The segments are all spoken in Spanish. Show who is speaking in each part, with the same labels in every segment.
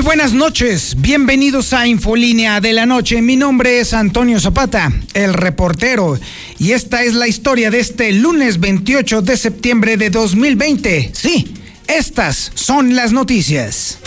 Speaker 1: Buenas noches, bienvenidos a Infolínea de la Noche. Mi nombre es Antonio Zapata, el reportero, y esta es la historia de este lunes 28 de septiembre de 2020. Sí, estas son las noticias.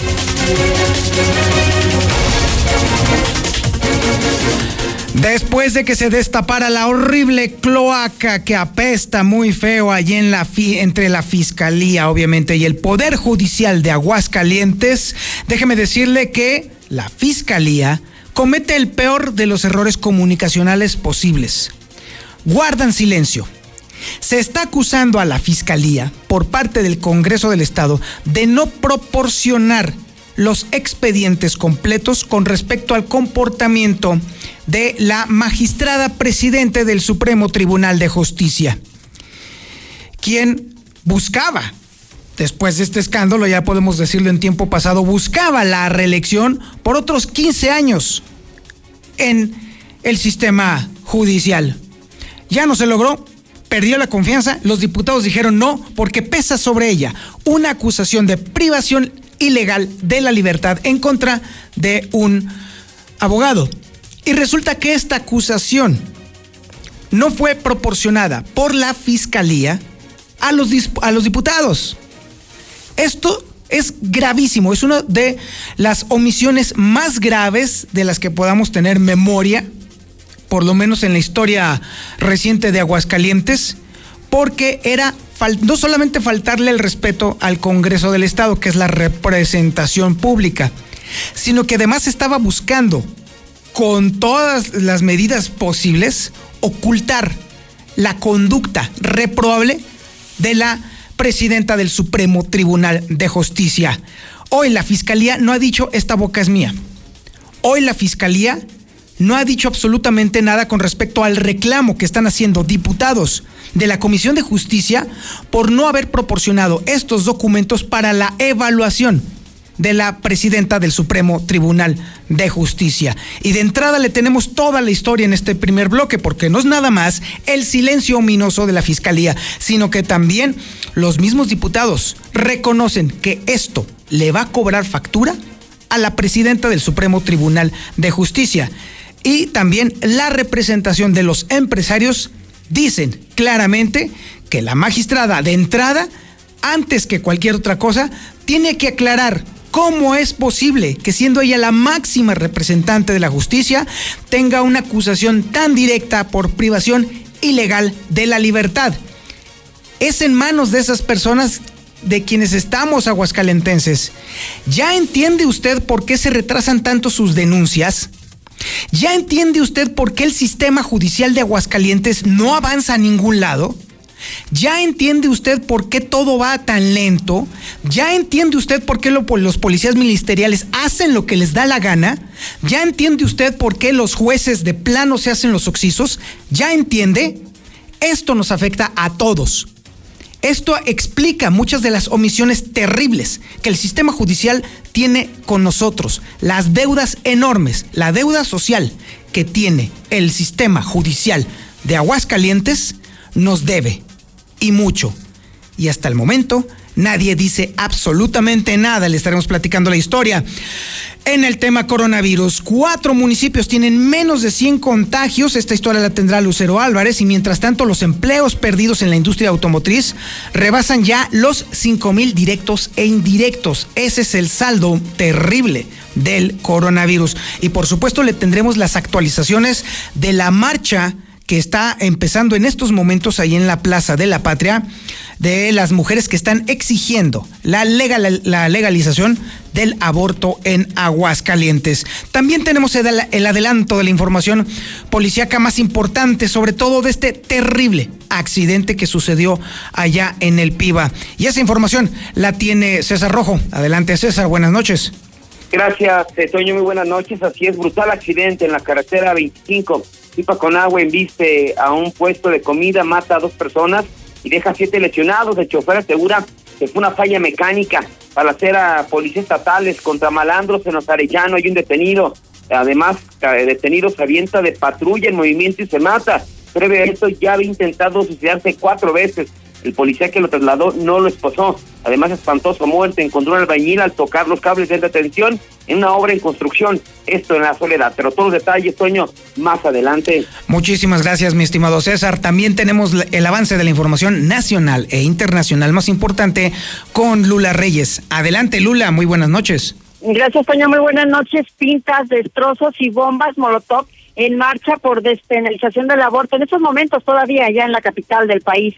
Speaker 1: Después de que se destapara la horrible cloaca que apesta muy feo allí en la entre la Fiscalía, obviamente, y el Poder Judicial de Aguascalientes, déjeme decirle que la Fiscalía comete el peor de los errores comunicacionales posibles. Guardan silencio. Se está acusando a la Fiscalía por parte del Congreso del Estado de no proporcionar los expedientes completos con respecto al comportamiento de la magistrada presidente del Supremo Tribunal de Justicia, quien buscaba, después de este escándalo, ya podemos decirlo en tiempo pasado, buscaba la reelección por otros 15 años en el sistema judicial. Ya no se logró, perdió la confianza, los diputados dijeron no porque pesa sobre ella una acusación de privación ilegal de la libertad en contra de un abogado. Y resulta que esta acusación no fue proporcionada por la fiscalía a los, a los diputados. Esto es gravísimo, es una de las omisiones más graves de las que podamos tener memoria, por lo menos en la historia reciente de Aguascalientes, porque era no solamente faltarle el respeto al Congreso del Estado, que es la representación pública, sino que además estaba buscando con todas las medidas posibles ocultar la conducta reprobable de la presidenta del Supremo Tribunal de Justicia. Hoy la Fiscalía no ha dicho esta boca es mía. Hoy la Fiscalía no ha dicho absolutamente nada con respecto al reclamo que están haciendo diputados de la Comisión de Justicia por no haber proporcionado estos documentos para la evaluación de la presidenta del Supremo Tribunal de Justicia. Y de entrada le tenemos toda la historia en este primer bloque, porque no es nada más el silencio ominoso de la Fiscalía, sino que también los mismos diputados reconocen que esto le va a cobrar factura a la presidenta del Supremo Tribunal de Justicia. Y también la representación de los empresarios dicen claramente que la magistrada de entrada, antes que cualquier otra cosa, tiene que aclarar cómo es posible que siendo ella la máxima representante de la justicia, tenga una acusación tan directa por privación ilegal de la libertad. Es en manos de esas personas de quienes estamos aguascalentenses. ¿Ya entiende usted por qué se retrasan tanto sus denuncias? ¿Ya entiende usted por qué el sistema judicial de Aguascalientes no avanza a ningún lado? ¿Ya entiende usted por qué todo va tan lento? ¿Ya entiende usted por qué los policías ministeriales hacen lo que les da la gana? ¿Ya entiende usted por qué los jueces de plano se hacen los oxisos? ¿Ya entiende? Esto nos afecta a todos. Esto explica muchas de las omisiones terribles que el sistema judicial tiene con nosotros, las deudas enormes, la deuda social que tiene el sistema judicial de Aguascalientes nos debe y mucho. Y hasta el momento nadie dice absolutamente nada, le estaremos platicando la historia. En el tema coronavirus, cuatro municipios tienen menos de 100 contagios. Esta historia la tendrá Lucero Álvarez. Y mientras tanto, los empleos perdidos en la industria automotriz rebasan ya los 5 mil directos e indirectos. Ese es el saldo terrible del coronavirus. Y por supuesto, le tendremos las actualizaciones de la marcha que está empezando en estos momentos ahí en la Plaza de la Patria de las mujeres que están exigiendo la, legal, la legalización del aborto en Aguascalientes. También tenemos el, adelanto de la información policíaca más importante, sobre todo de este terrible accidente que sucedió allá en el Piba. Y esa información la tiene César Rojo. Adelante, César, buenas noches.
Speaker 2: Gracias, Toño, muy buenas noches. Así es, brutal accidente en la carretera 25 Pipa con agua embiste a un puesto de comida, mata a dos personas y deja siete lesionados. El chofer asegura que fue una falla mecánica para hacer a policías estatales contra malandros en los. Hay un detenido. Además, detenido se avienta de patrulla en movimiento y se mata. Previo a esto ya había intentado suicidarse cuatro veces El policía que lo trasladó no lo esposó. Además, espantó su muerte. Encontró un albañil al tocar los cables de detención en una obra en construcción. Esto en la soledad. Pero todos los detalles, Toño, más adelante.
Speaker 1: Muchísimas gracias, mi estimado César. También tenemos el avance de la información nacional e internacional más importante con Lula Reyes. Adelante, Lula. Muy buenas noches.
Speaker 3: Gracias, Toño. Muy buenas noches. Pintas, destrozos y bombas Molotov en marcha por despenalización del aborto. En estos momentos todavía allá en la capital del país.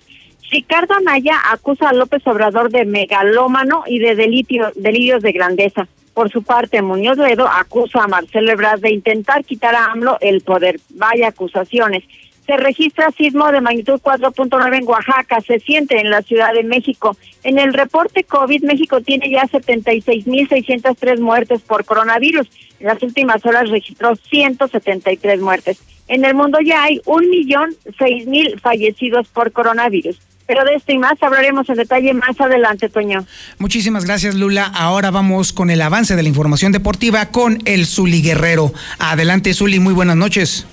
Speaker 3: Ricardo Anaya acusa a López Obrador de megalómano y de delirios de grandeza. Por su parte, Muñoz Ledo acusa a Marcelo Ebrard de intentar quitar a AMLO el poder. Vaya acusaciones. Se registra sismo de magnitud 4.9 en Oaxaca, se siente en la Ciudad de México. En el reporte COVID, México tiene ya 76.603 muertes por coronavirus. En las últimas horas registró 173 muertes. En el mundo ya hay un millón seis mil fallecidos por coronavirus. Pero de esto y más hablaremos en detalle más adelante, Toño.
Speaker 1: Muchísimas gracias, Lula. Ahora vamos con el avance de la información deportiva con el Zuli Guerrero. Adelante, Zuli, muy buenas noches.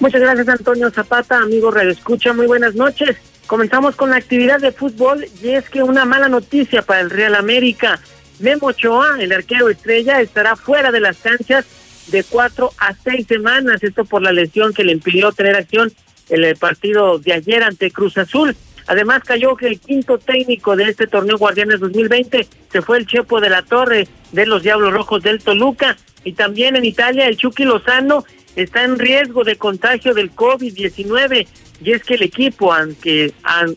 Speaker 4: Muchas gracias, Antonio Zapata, amigo Radio Escucha, muy buenas noches. Comenzamos con la actividad de fútbol y es que una mala noticia para el Real América. Memo Ochoa, el arquero estrella, estará fuera de las canchas de cuatro a seis semanas. Esto por la lesión que le impidió tener acción en el partido de ayer ante Cruz Azul. Además cayó que el quinto técnico de este torneo Guardianes 2020 se fue el Chepo de la Torre de los Diablos Rojos del Toluca. Y también en Italia el Chucky Lozano está en riesgo de contagio del COVID-19 y es que el equipo al que, al,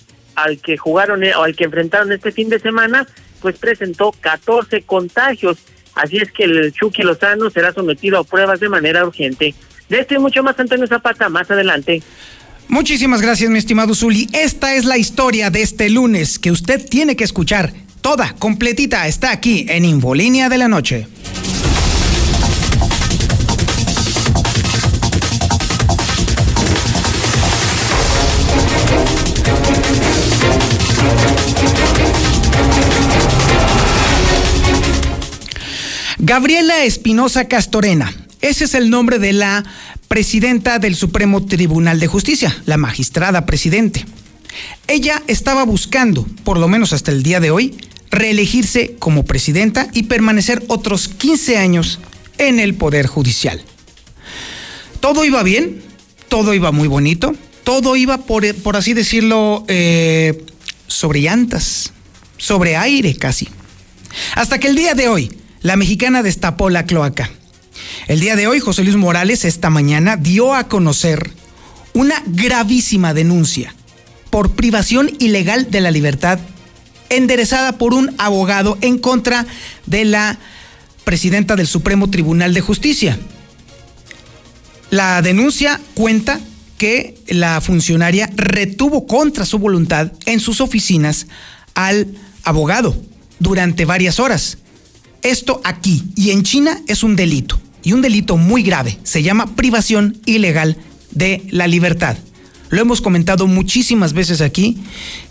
Speaker 4: que jugaron o al que enfrentaron este fin de semana pues presentó 14 contagios. Así es que el Chucky Lozano será sometido a pruebas de manera urgente. De esto y mucho más, Antonio Zapata, más adelante.
Speaker 1: Muchísimas gracias, mi estimado Zuli. Esta es la historia de este lunes que usted tiene que escuchar. Toda, completita, está aquí en Infolínea de la Noche. Gabriela Espinosa Castorena. Ese es el nombre de la presidenta del Supremo Tribunal de Justicia, la magistrada presidente. Ella estaba buscando, por lo menos hasta el día de hoy, reelegirse como presidenta y permanecer otros 15 años en el Poder Judicial. Todo iba bien, todo iba muy bonito, todo iba, por, así decirlo, eh, sobre llantas, sobre aire casi. Hasta que el día de hoy, la mexicana destapó la cloaca. El día de hoy, José Luis Morales, esta mañana, dio a conocer una gravísima denuncia por privación ilegal de la libertad enderezada por un abogado en contra de la presidenta del Supremo Tribunal de Justicia. La denuncia cuenta que la funcionaria retuvo contra su voluntad en sus oficinas al abogado durante varias horas esto aquí y en China es un delito, y un delito muy grave. Se llama privación ilegal de la libertad. Lo hemos comentado muchísimas veces aquí.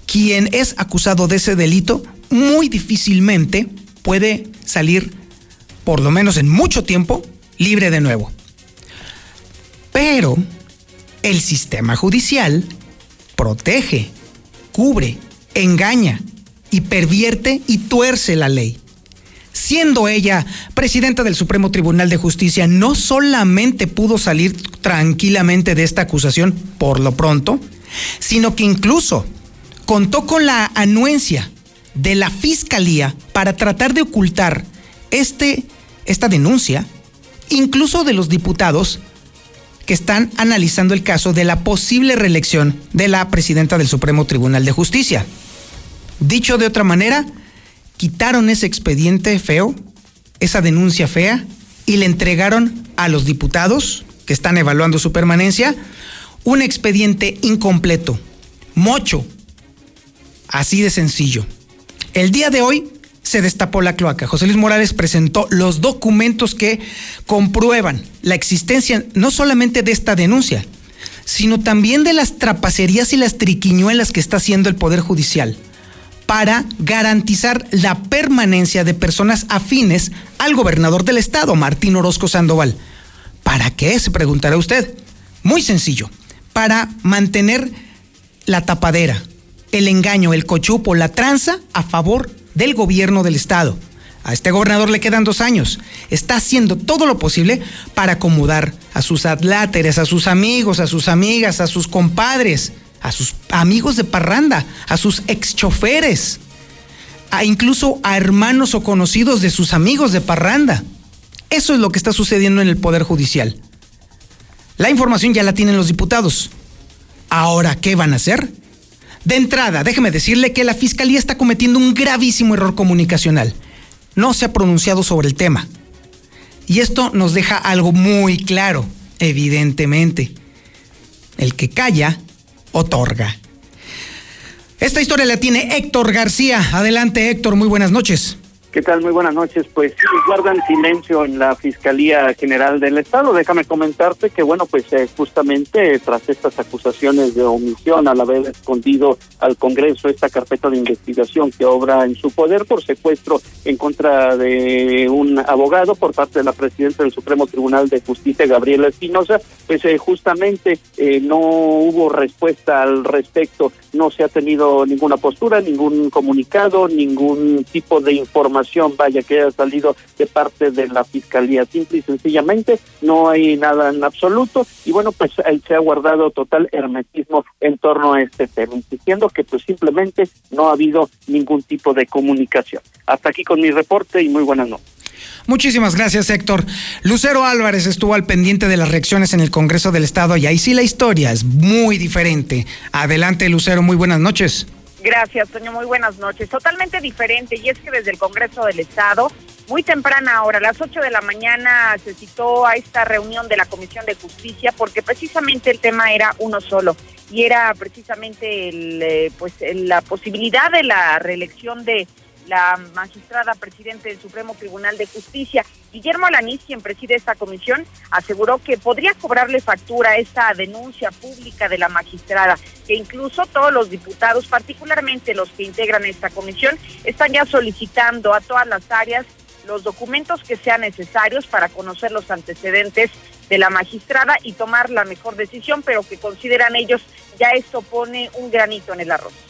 Speaker 1: Quien es acusado de ese delito muy difícilmente puede salir, por lo menos en mucho tiempo, libre de nuevo. Pero el sistema judicial protege, cubre, engaña y pervierte y tuerce la ley siendo ella presidenta del Supremo Tribunal de Justicia, no solamente pudo salir tranquilamente de esta acusación por lo pronto, sino que incluso contó con la anuencia de la Fiscalía para tratar de ocultar este, esta denuncia, incluso de los diputados que están analizando el caso de la posible reelección de la presidenta del Supremo Tribunal de Justicia. Dicho de otra manera, quitaron ese expediente feo, esa denuncia fea, y le entregaron a los diputados que están evaluando su permanencia un expediente incompleto, mocho, así de sencillo. El día de hoy se destapó la cloaca. José Luis Morales presentó los documentos que comprueban la existencia no solamente de esta denuncia, sino también de las trapacerías y las triquiñuelas que está haciendo el Poder Judicial para garantizar la permanencia de personas afines al gobernador del estado, Martín Orozco Sandoval. ¿Para qué? Se preguntará usted. Muy sencillo, para mantener la tapadera, el engaño, el cochupo, la tranza a favor del gobierno del Estado. A este gobernador le quedan dos años. Está haciendo todo lo posible para acomodar a sus adláteres, a sus amigos, a sus amigas, a sus compadres, a sus amigos de parranda, a sus ex choferes, a incluso a hermanos o conocidos de sus amigos de parranda. Eso es lo que está sucediendo en el Poder Judicial. La información ya la tienen los diputados. Ahora, ¿qué van a hacer? De entrada, déjeme decirle que la Fiscalía está cometiendo un gravísimo error comunicacional no se ha pronunciado sobre el tema. Y esto nos deja algo muy claro, evidentemente. El que calla, otorga. Esta historia la tiene Héctor García. Adelante Héctor, muy buenas noches.
Speaker 5: ¿Qué tal? Muy buenas noches. Pues guardan silencio en la Fiscalía General del Estado. Déjame comentarte que, bueno, pues eh, justamente tras estas acusaciones de omisión, al haber escondido al Congreso esta carpeta de investigación que obra en su poder por secuestro en contra de un abogado por parte de la presidenta del Supremo Tribunal de Justicia, Gabriela Espinosa, pues eh, justamente eh, no hubo respuesta al respecto. No se ha tenido ninguna postura, ningún comunicado, ningún tipo de información vaya, que haya salido de parte de la Fiscalía. Simple y sencillamente no hay nada en absoluto y bueno, pues se ha guardado total hermetismo en torno a este tema, insistiendo que pues simplemente no ha habido ningún tipo de comunicación. Hasta aquí con mi reporte y muy buenas noches.
Speaker 1: Muchísimas gracias, Héctor. Lucero Álvarez estuvo al pendiente de las reacciones en el Congreso del Estado y ahí sí la historia es muy diferente. Adelante, Lucero, muy buenas noches.
Speaker 6: Gracias, Toño. Muy buenas noches. Totalmente diferente, y es que desde el Congreso del Estado, muy temprana hora, a las 8 de la mañana, se citó a esta reunión de la Comisión de Justicia, porque precisamente el tema era uno solo, y era precisamente el, eh, pues, la posibilidad de la reelección de la magistrada presidente del Supremo Tribunal de Justicia, Guillermo Alaniz, quien preside esta comisión, aseguró que podría cobrarle factura esta denuncia pública de la magistrada, que incluso todos los diputados, particularmente los que integran esta comisión, están ya solicitando a todas las áreas los documentos que sean necesarios para conocer los antecedentes de la magistrada y tomar la mejor decisión, pero que consideran ellos ya esto pone un granito en el arroz.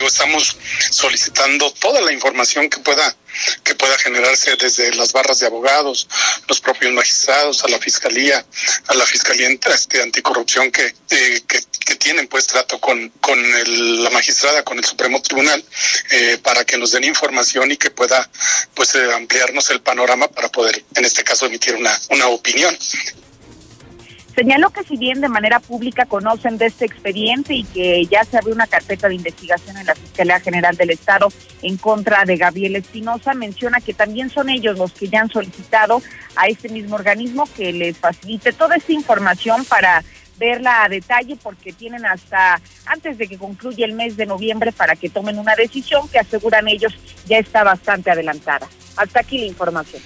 Speaker 7: Estamos solicitando toda la información que pueda que pueda generarse desde las barras de abogados, los propios magistrados, a la fiscalía, a la fiscalía este, anticorrupción que, eh, que, tienen pues trato con, con la magistrada, con el Supremo Tribunal, eh, para que nos den información y que pueda pues eh, ampliarnos el panorama para poder, en este caso, emitir una, una opinión.
Speaker 6: Señaló que si bien de manera pública conocen de este expediente y que ya se abrió una carpeta de investigación en la Fiscalía General del Estado en contra de Gabriel Espinosa, menciona que también son ellos los que ya han solicitado a este mismo organismo que les facilite toda esta información para verla a detalle porque tienen hasta antes de que concluya el mes de noviembre para que tomen una decisión que aseguran ellos ya está bastante adelantada. Hasta aquí la información.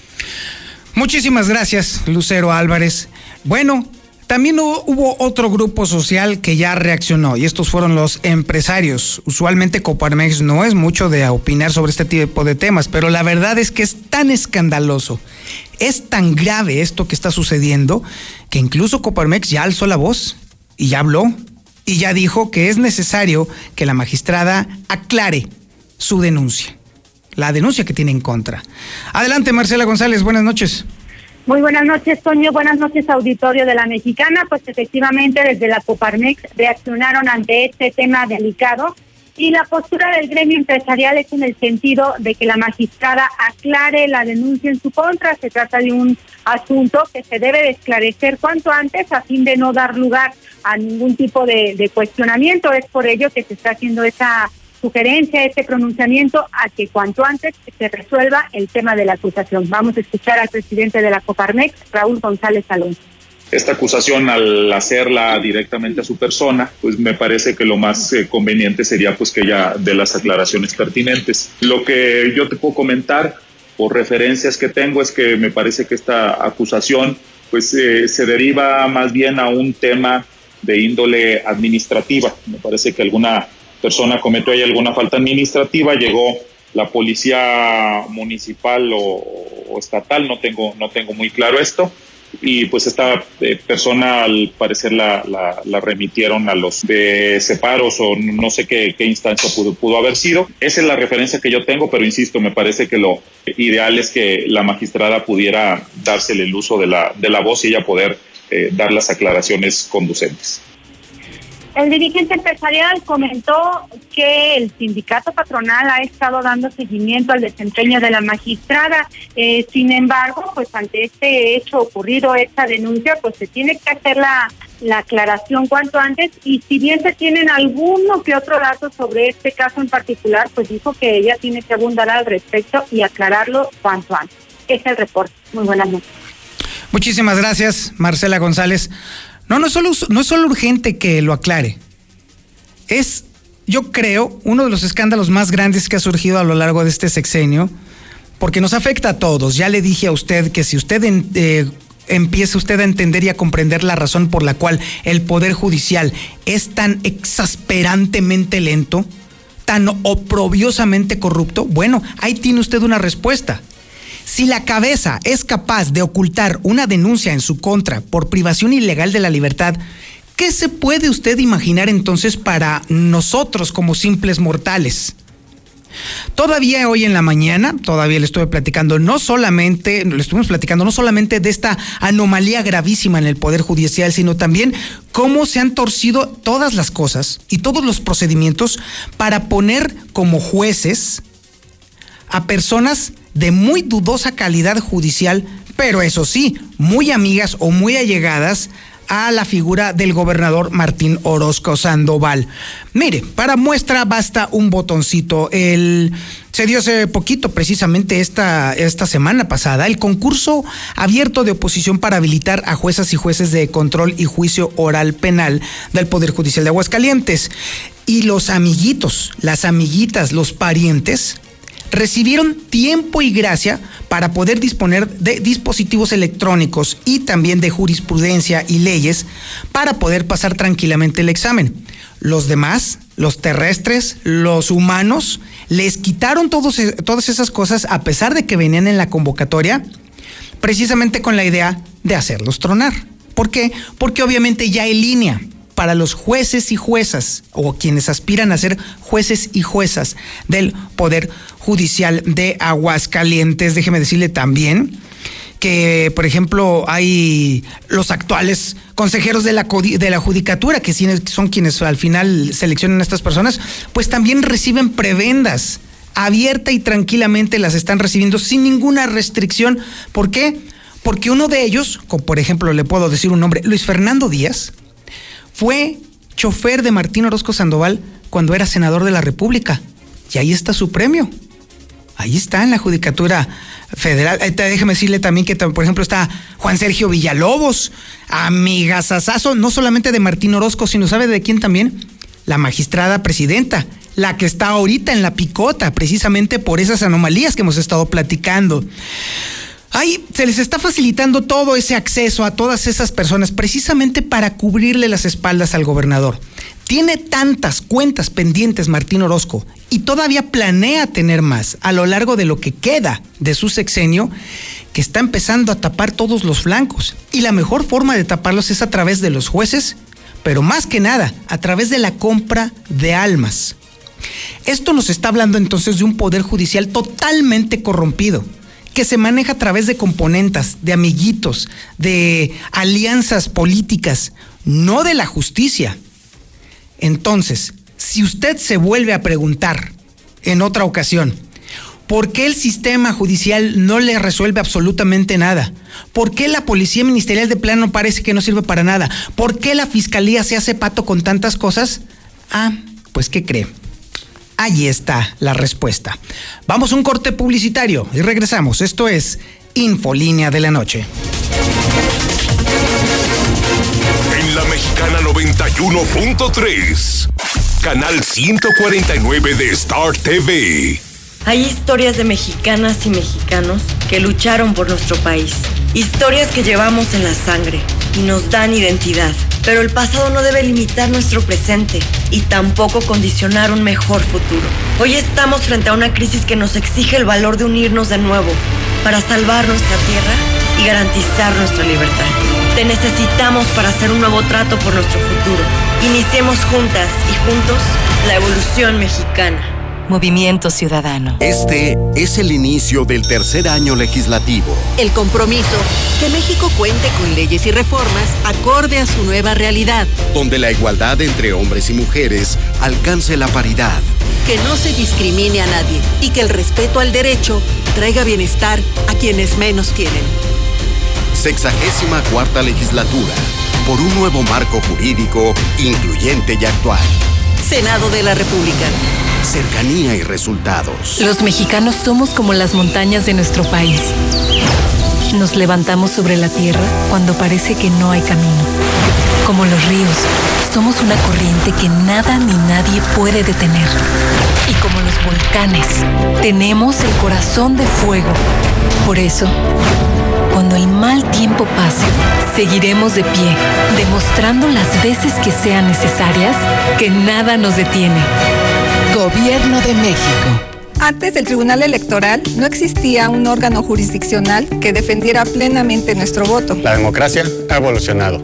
Speaker 1: Muchísimas gracias, Lucero Álvarez. Bueno, también hubo otro grupo social que ya reaccionó y estos fueron los empresarios. Usualmente Coparmex no es mucho de opinar sobre este tipo de temas, pero la verdad es que es tan escandaloso, es tan grave esto que está sucediendo, que incluso Coparmex ya alzó la voz y ya habló y ya dijo que es necesario que la magistrada aclare su denuncia, la denuncia que tiene en contra. Adelante, Marcela González, buenas noches.
Speaker 8: Muy buenas noches, Toño. Buenas noches, auditorio de la Mexicana. Pues efectivamente, desde la Coparmex reaccionaron ante este tema delicado y la postura del gremio empresarial es en el sentido de que la magistrada aclare la denuncia en su contra. Se trata de un asunto que se debe de esclarecer cuanto antes a fin de no dar lugar a ningún tipo de, de cuestionamiento. Es por ello que se está haciendo esa sugerencia, este pronunciamiento a que cuanto antes se resuelva el tema de la acusación. Vamos a escuchar al presidente de la Coparmex, Raúl González Alonso.
Speaker 9: Esta acusación, al hacerla directamente a su persona, pues me parece que lo más eh, conveniente sería pues que ella dé las aclaraciones pertinentes. Lo que yo te puedo comentar por referencias que tengo es que me parece que esta acusación pues eh, se deriva más bien a un tema de índole administrativa. Me parece que alguna persona cometió ahí alguna falta administrativa, llegó la policía municipal o, estatal, no tengo, no tengo muy claro esto, y pues esta eh, persona al parecer la, remitieron a los de separos o no sé qué, qué instancia pudo, pudo, haber sido. Esa es la referencia que yo tengo, pero insisto, me parece que lo ideal es que la magistrada pudiera dársele el uso de la, de la voz y ella poder eh, dar las aclaraciones conducentes.
Speaker 3: El dirigente empresarial comentó que el sindicato patronal ha estado dando seguimiento al desempeño de la magistrada. Eh, sin embargo, pues ante este hecho ocurrido, esta denuncia, pues se tiene que hacer la, la aclaración cuanto antes. Y si bien se tienen alguno que otro dato sobre este caso en particular, pues dijo que ella tiene que abundar al respecto y aclararlo cuanto antes. Es el reporte. Muy buenas noches.
Speaker 1: Muchísimas gracias, Marcela González. No, no es solo, no es solo urgente que lo aclare. Es, yo creo, uno de los escándalos más grandes que ha surgido a lo largo de este sexenio, porque nos afecta a todos. Ya le dije a usted que si usted eh, empieza usted a entender y a comprender la razón por la cual el Poder Judicial es tan exasperantemente lento, tan oprobiosamente corrupto, bueno, ahí tiene usted una respuesta. Si la cabeza es capaz de ocultar una denuncia en su contra por privación ilegal de la libertad, ¿qué se puede usted imaginar entonces para nosotros como simples mortales? Todavía hoy en la mañana, todavía le estuve platicando, no solamente, le estuvimos platicando no solamente de esta anomalía gravísima en el Poder Judicial, sino también cómo se han torcido todas las cosas y todos los procedimientos para poner como jueces a personas de muy dudosa calidad judicial, pero eso sí, muy amigas o muy allegadas a la figura del gobernador Martín Orozco Sandoval. Mire, para muestra basta un botoncito. El, se dio hace poquito, precisamente esta, esta semana pasada, el concurso abierto de oposición para habilitar a juezas y jueces de control y juicio oral penal del Poder Judicial de Aguascalientes. Y los amiguitos, las amiguitas, los parientes, recibieron tiempo y gracia para poder disponer de dispositivos electrónicos y también de jurisprudencia y leyes para poder pasar tranquilamente el examen. Los demás, los terrestres, los humanos, les quitaron todos, e, todas esas cosas a pesar de que venían en la convocatoria, precisamente con la idea de hacerlos tronar. ¿Por qué? Porque obviamente ya hay línea para los jueces y juezas o quienes aspiran a ser jueces y juezas del Poder Judicial de Aguascalientes. Déjeme decirle también que, por ejemplo, hay los actuales consejeros de la, de la judicatura, que son quienes al final seleccionan a estas personas, pues también reciben prebendas. Abierta y tranquilamente las están recibiendo sin ninguna restricción. ¿Por qué? Porque uno de ellos, como por ejemplo le puedo decir un nombre, Luis Fernando Díaz, fue chofer de Martín Orozco Sandoval cuando era senador de la República. Y ahí está su premio. Ahí está en la Judicatura Federal. Déjeme decirle también que, por ejemplo, está Juan Sergio Villalobos, amigasasazo, no solamente de Martín Orozco, sino ¿sabe de quién también? La magistrada presidenta, la que está ahorita en la picota, precisamente por esas anomalías que hemos estado platicando. Ahí se les está facilitando todo ese acceso a todas esas personas precisamente para cubrirle las espaldas al gobernador. Tiene tantas cuentas pendientes Martín Orozco y todavía planea tener más a lo largo de lo que queda de su sexenio que está empezando a tapar todos los flancos. Y la mejor forma de taparlos es a través de los jueces, pero más que nada a través de la compra de almas. Esto nos está hablando entonces de un poder judicial totalmente corrompido que se maneja a través de componentes, de amiguitos, de alianzas políticas, no de la justicia. Entonces, si usted se vuelve a preguntar en otra ocasión, ¿por qué el sistema judicial no le resuelve absolutamente nada? ¿Por qué la policía ministerial de plano parece que no sirve para nada? ¿Por qué la fiscalía se hace pato con tantas cosas? Ah, pues ¿qué cree? Allí está la respuesta. Vamos a un corte publicitario y regresamos. Esto es Infolínea de la Noche.
Speaker 10: Mexicana 91.3, canal 149 de Star TV.
Speaker 11: Hay historias de mexicanas y mexicanos que lucharon por nuestro país. Historias que llevamos en la sangre y nos dan identidad. Pero el pasado no debe limitar nuestro presente y tampoco condicionar un mejor futuro. Hoy estamos frente a una crisis que nos exige el valor de unirnos de nuevo para salvar nuestra tierra y garantizar nuestra libertad. Te necesitamos para hacer un nuevo trato por nuestro futuro. Iniciemos juntas y juntos la evolución mexicana.
Speaker 12: Movimiento Ciudadano.
Speaker 10: Este es el inicio del tercer año legislativo.
Speaker 12: El compromiso que México cuente con leyes y reformas acorde a su nueva realidad.
Speaker 10: Donde la igualdad entre hombres y mujeres alcance la paridad.
Speaker 12: Que no se discrimine a nadie y que el respeto al derecho traiga bienestar a quienes menos tienen.
Speaker 10: Sexagésima cuarta legislatura. Por un nuevo marco jurídico incluyente y actual.
Speaker 12: Senado de la República
Speaker 10: cercanía y resultados.
Speaker 13: Los mexicanos somos como las montañas de nuestro país. Nos levantamos sobre la tierra cuando parece que no hay camino. Como los ríos, somos una corriente que nada ni nadie puede detener. Y como los volcanes, tenemos el corazón de fuego. Por eso, cuando el mal tiempo pase, seguiremos de pie, demostrando las veces que sean necesarias que nada nos detiene. Gobierno de México.
Speaker 14: Antes del Tribunal Electoral no existía un órgano jurisdiccional que defendiera plenamente nuestro voto.
Speaker 15: La democracia ha evolucionado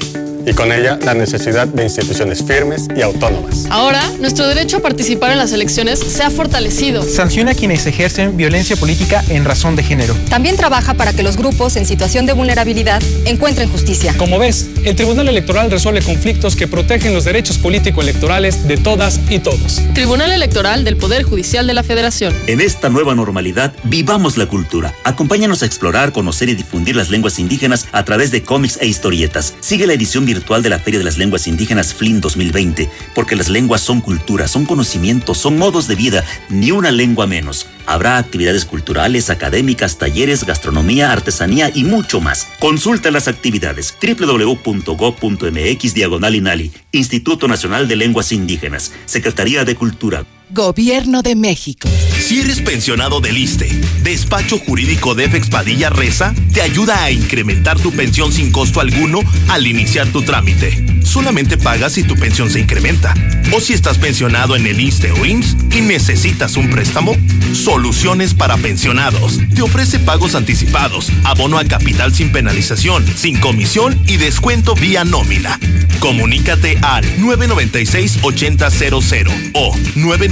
Speaker 15: y con ella la necesidad de instituciones firmes y autónomas.
Speaker 16: Ahora, nuestro derecho a participar en las elecciones se ha fortalecido.
Speaker 17: Sanciona a quienes ejercen violencia política en razón de género.
Speaker 18: También trabaja para que los grupos en situación de vulnerabilidad encuentren justicia.
Speaker 19: Como ves, el Tribunal Electoral resuelve conflictos que protegen los derechos político-electorales de todas y todos.
Speaker 16: Tribunal Electoral del Poder Judicial de la Federación.
Speaker 20: En esta nueva normalidad, vivamos la cultura. Acompáñanos a explorar, conocer y difundir las lenguas indígenas a través de cómics e historietas. Sigue la edición virtual virtual de la Feria de las Lenguas Indígenas FLIN 2020, porque las lenguas son cultura, son conocimientos, son modos de vida, ni una lengua menos. Habrá actividades culturales, académicas, talleres, gastronomía, artesanía y mucho más. Consulta las actividades www.go.mx diagonal INALI, Instituto Nacional de Lenguas Indígenas, Secretaría de Cultura.
Speaker 12: Gobierno de México.
Speaker 21: Si eres pensionado del ISTE, Despacho Jurídico de Padilla Reza te ayuda a incrementar tu pensión sin costo alguno al iniciar tu trámite. Solamente pagas si tu pensión se incrementa. O si estás pensionado en el ISTE o IMSS y necesitas un préstamo, Soluciones para Pensionados. Te ofrece pagos anticipados, abono a capital sin penalización, sin comisión y descuento vía nómina. Comunícate al 996-8000 o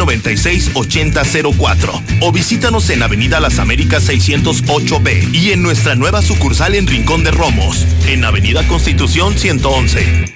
Speaker 21: 996-8004 o visítanos en Avenida Las Américas 608B y en nuestra nueva sucursal en Rincón de Romos, en Avenida Constitución 111.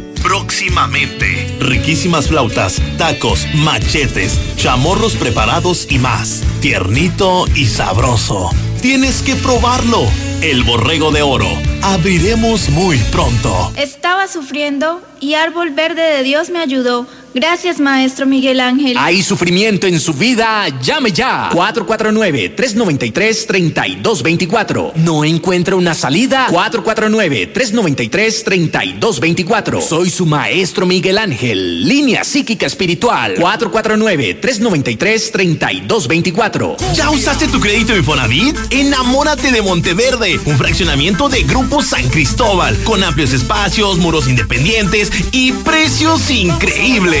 Speaker 21: Próximamente, riquísimas flautas, tacos, machetes, chamorros preparados y más. Tiernito y sabroso. Tienes que probarlo. El Borrego de Oro. Abriremos muy pronto.
Speaker 22: Estaba sufriendo y Árbol Verde de Dios me ayudó. Gracias, maestro Miguel Ángel.
Speaker 23: Hay sufrimiento en su vida, llame ya. 449-393-3224. No encuentra una salida. 449-393-3224. Soy su maestro Miguel Ángel. Línea psíquica espiritual. 449-393-3224.
Speaker 21: ¿Ya usaste tu crédito Infonavit? Enamórate de Monteverde, un fraccionamiento de Grupo San Cristóbal, con amplios espacios, muros independientes y precios increíbles.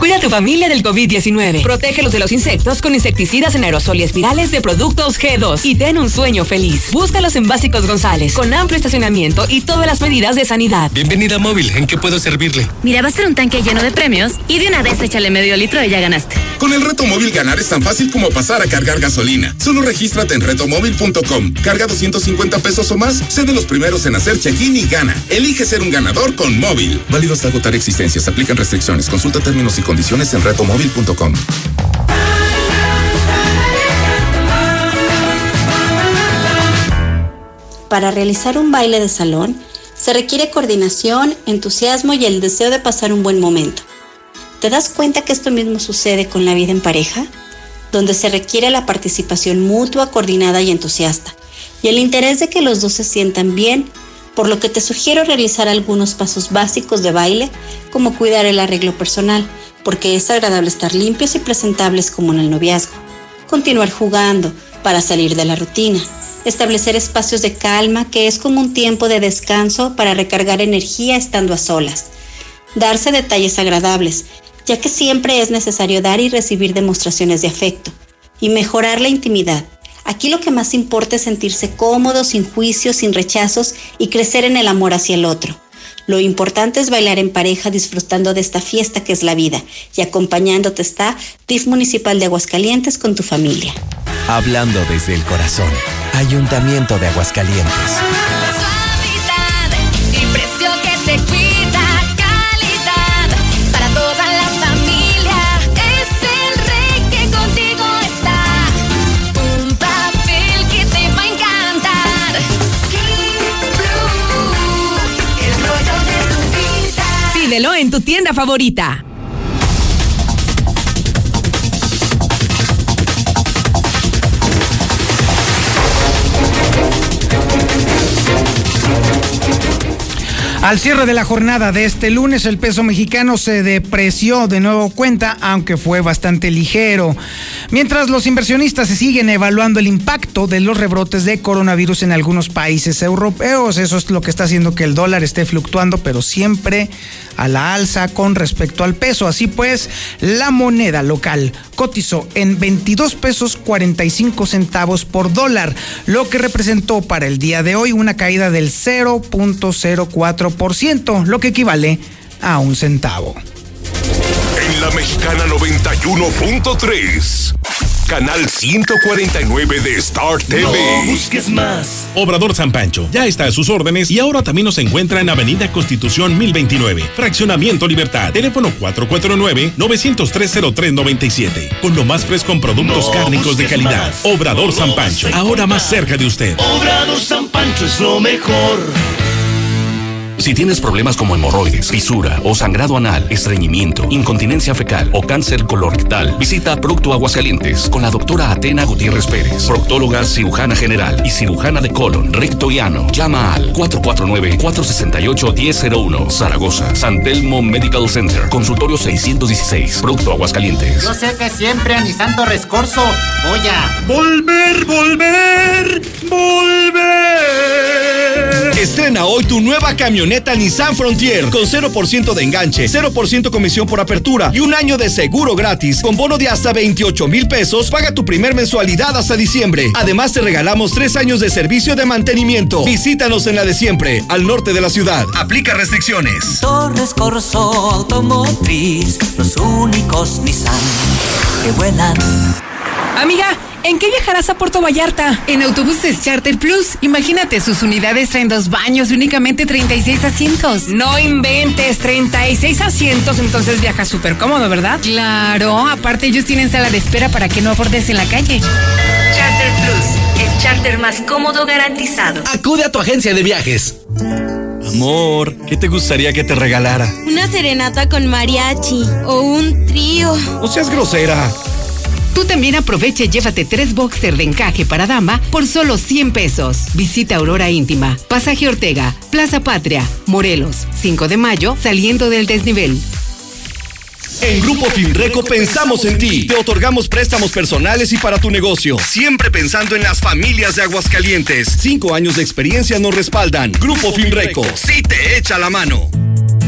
Speaker 24: Cuida a tu familia del COVID-19. Protégelos de los insectos con insecticidas en aerosol y espirales de productos G2 y ten un sueño feliz. Búscalos en Básicos González, con amplio estacionamiento y todas las medidas de sanidad.
Speaker 25: Bienvenida Móvil, ¿en qué puedo servirle?
Speaker 26: Mira, va a ser un tanque lleno de premios y de una vez échale medio litro y ya ganaste.
Speaker 27: Con el reto móvil ganar es tan fácil como pasar a cargar gasolina. Solo regístrate en retomóvil.com. Carga 250 pesos o más, sé de los primeros en hacer check-in y gana. Elige ser un ganador con móvil. Válido hasta agotar existencias. Aplican restricciones. Consulta términos y condiciones en retomóvil.com.
Speaker 28: Para realizar un baile de salón, se requiere coordinación, entusiasmo y el deseo de pasar un buen momento. ¿Te das cuenta que esto mismo sucede con la vida en pareja? Donde se requiere la participación mutua, coordinada y entusiasta, y el interés de que los dos se sientan bien, por lo que te sugiero realizar algunos pasos básicos de baile, como cuidar el arreglo personal, porque es agradable estar limpios y presentables como en el noviazgo. Continuar jugando para salir de la rutina. Establecer espacios de calma, que es como un tiempo de descanso para recargar energía estando a solas. Darse detalles agradables, ya que siempre es necesario dar y recibir demostraciones de afecto. Y mejorar la intimidad. Aquí lo que más importa es sentirse cómodo, sin juicios, sin rechazos y crecer en el amor hacia el otro. Lo importante es bailar en pareja disfrutando de esta fiesta que es la vida y acompañándote está DIF Municipal de Aguascalientes con tu familia.
Speaker 26: Hablando desde el corazón, Ayuntamiento de Aguascalientes.
Speaker 24: En tu tienda favorita.
Speaker 1: Al cierre de la jornada de este lunes, el peso mexicano se depreció de nuevo cuenta, aunque fue bastante ligero. Mientras los inversionistas se siguen evaluando el impacto de los rebrotes de coronavirus en algunos países europeos, eso es lo que está haciendo que el dólar esté fluctuando, pero siempre a la alza con respecto al peso. Así pues, la moneda local cotizó en 22 pesos 45 centavos por dólar, lo que representó para el día de hoy una caída del 0.04%, lo que equivale a un centavo.
Speaker 9: En la mexicana 91.3. Canal 149 de Star TV.
Speaker 21: No busques más. Obrador San Pancho ya está a sus órdenes y ahora también nos encuentra en Avenida Constitución 1029, Fraccionamiento Libertad, teléfono 449-903-0397, con lo más fresco en productos
Speaker 9: No
Speaker 21: cárnicos de calidad.
Speaker 9: más.
Speaker 21: Obrador San Pancho, ahora más cerca de usted.
Speaker 9: Obrador San Pancho es lo mejor.
Speaker 29: Si tienes problemas como hemorroides, fisura o sangrado anal, estreñimiento, incontinencia fecal o cáncer colorectal, visita Procto Aguascalientes con la doctora Atena Gutiérrez Pérez, proctóloga cirujana general y cirujana de colon, recto y ano. Llama al 449-468-1001, Zaragoza, San Telmo Medical Center, consultorio 616, Procto Aguascalientes.
Speaker 30: Yo sé que siempre a mi santo rescorso voy a
Speaker 9: volver, volver, volver.
Speaker 31: Estrena hoy tu nueva camioneta Nissan Frontier con 0% de enganche, 0% comisión por apertura y un año de seguro gratis con bono de hasta 28 mil pesos. Paga tu primer mensualidad hasta diciembre. Además te regalamos tres años de servicio de mantenimiento. Visítanos en la de siempre, al norte de la ciudad. Aplica restricciones.
Speaker 32: Torres Corso Automotriz, los únicos Nissan que vuelan.
Speaker 24: Amiga, ¿en qué viajarás a Puerto Vallarta?
Speaker 33: En autobuses Charter Plus. Imagínate, sus unidades traen dos baños y únicamente 36 asientos.
Speaker 24: No inventes, 36 asientos, entonces viajas súper cómodo, ¿verdad?
Speaker 33: Claro, aparte ellos tienen sala de espera para que no abordes en la calle.
Speaker 34: Charter Plus, el charter más cómodo garantizado.
Speaker 31: Acude a tu agencia de viajes. Amor, ¿qué te gustaría que te regalara?
Speaker 35: Una serenata con mariachi o un trío.
Speaker 31: No seas grosera.
Speaker 33: Tú también aprovecha y llévate tres boxers de encaje para dama por solo 100 pesos. Visita Aurora Íntima, Pasaje Ortega, Plaza Patria, Morelos, 5 de mayo, saliendo del desnivel.
Speaker 31: En Grupo Finreco pensamos en ti. Te otorgamos préstamos personales y para tu negocio. Siempre pensando en las familias de Aguascalientes. Cinco años de experiencia nos respaldan. Grupo Finreco, sí te echa la mano.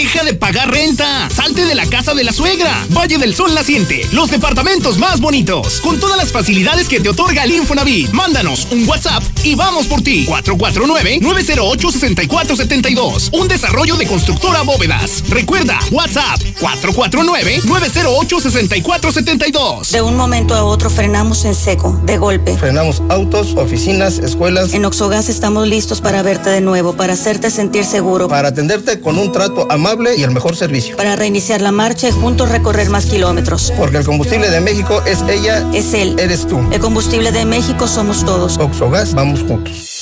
Speaker 36: Deja de pagar renta. Salte de la casa de la suegra. Valle del Sol Naciente. Los departamentos más bonitos. Con todas las facilidades que te otorga el Infonavit. Mándanos un WhatsApp y vamos por ti. 449-908-6472. Un desarrollo de constructora bóvedas. Recuerda, WhatsApp 449-908-6472.
Speaker 37: De un momento a otro frenamos en seco, de golpe.
Speaker 38: Frenamos autos, oficinas, escuelas.
Speaker 37: En Oxogas estamos listos para verte de nuevo, para hacerte sentir seguro.
Speaker 38: Para atenderte con un trato amable y el mejor servicio.
Speaker 37: Para reiniciar la marcha y juntos recorrer más kilómetros.
Speaker 38: Porque el combustible de México es ella.
Speaker 37: Es él.
Speaker 38: Eres tú.
Speaker 37: El combustible de México somos todos.
Speaker 38: Oxogas, vamos juntos.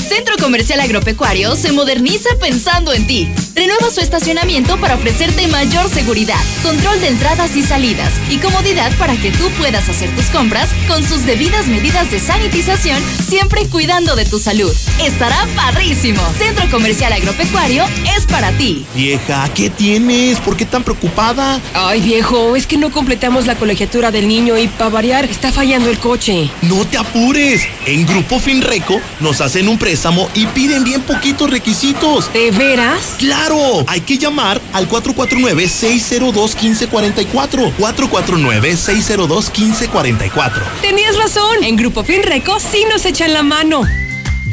Speaker 26: Centro Comercial Agropecuario se moderniza pensando en ti. Renueva su estacionamiento para ofrecerte mayor seguridad, control de entradas y salidas y comodidad para que tú puedas hacer tus compras con sus debidas medidas de sanitización, siempre cuidando de tu salud. Estará padrísimo. Centro Comercial Agropecuario es para ti.
Speaker 21: Vieja, ¿qué tienes? ¿Por qué tan preocupada?
Speaker 24: Ay, viejo, es que no completamos la colegiatura del niño y para variar está fallando el coche.
Speaker 21: No te apures. En Grupo Finreco nos hacen un préstamo y piden bien poquitos requisitos.
Speaker 24: ¿De veras?
Speaker 21: ¡Claro! Hay que llamar al 449-602-1544. 449-602-1544.
Speaker 24: Tenías razón. En Grupo Finreco sí nos echan la mano.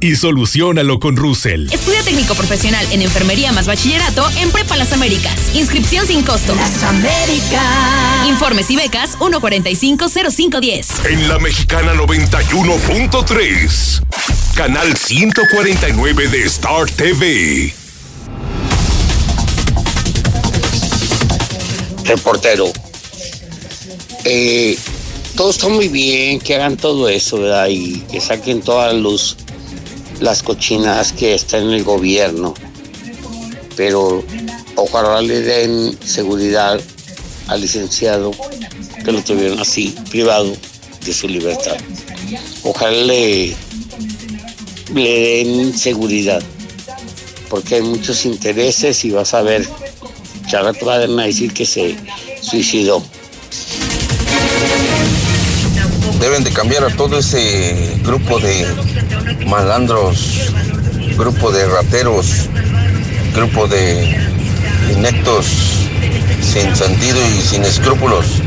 Speaker 31: y solucionalo con Russell.
Speaker 26: Estudia técnico profesional en enfermería más bachillerato en Prepa Las Américas. Inscripción sin costo.
Speaker 39: Las Américas.
Speaker 26: Informes y becas 1450510.
Speaker 9: En la Mexicana 91.3. Canal 149 de Star TV.
Speaker 40: Reportero. Eh, todo está muy bien, que hagan todo eso, ¿verdad? Y que saquen toda la luz las cochinadas que están en el gobierno. Pero ojalá le den seguridad al licenciado que lo tuvieron así, privado de su libertad. Ojalá le, le den seguridad, porque hay muchos intereses y vas a ver que ahora te van a decir que se suicidó.
Speaker 38: Deben de cambiar a todo ese grupo de malandros, grupo de rateros, grupo de inectos sin sentido y sin escrúpulos.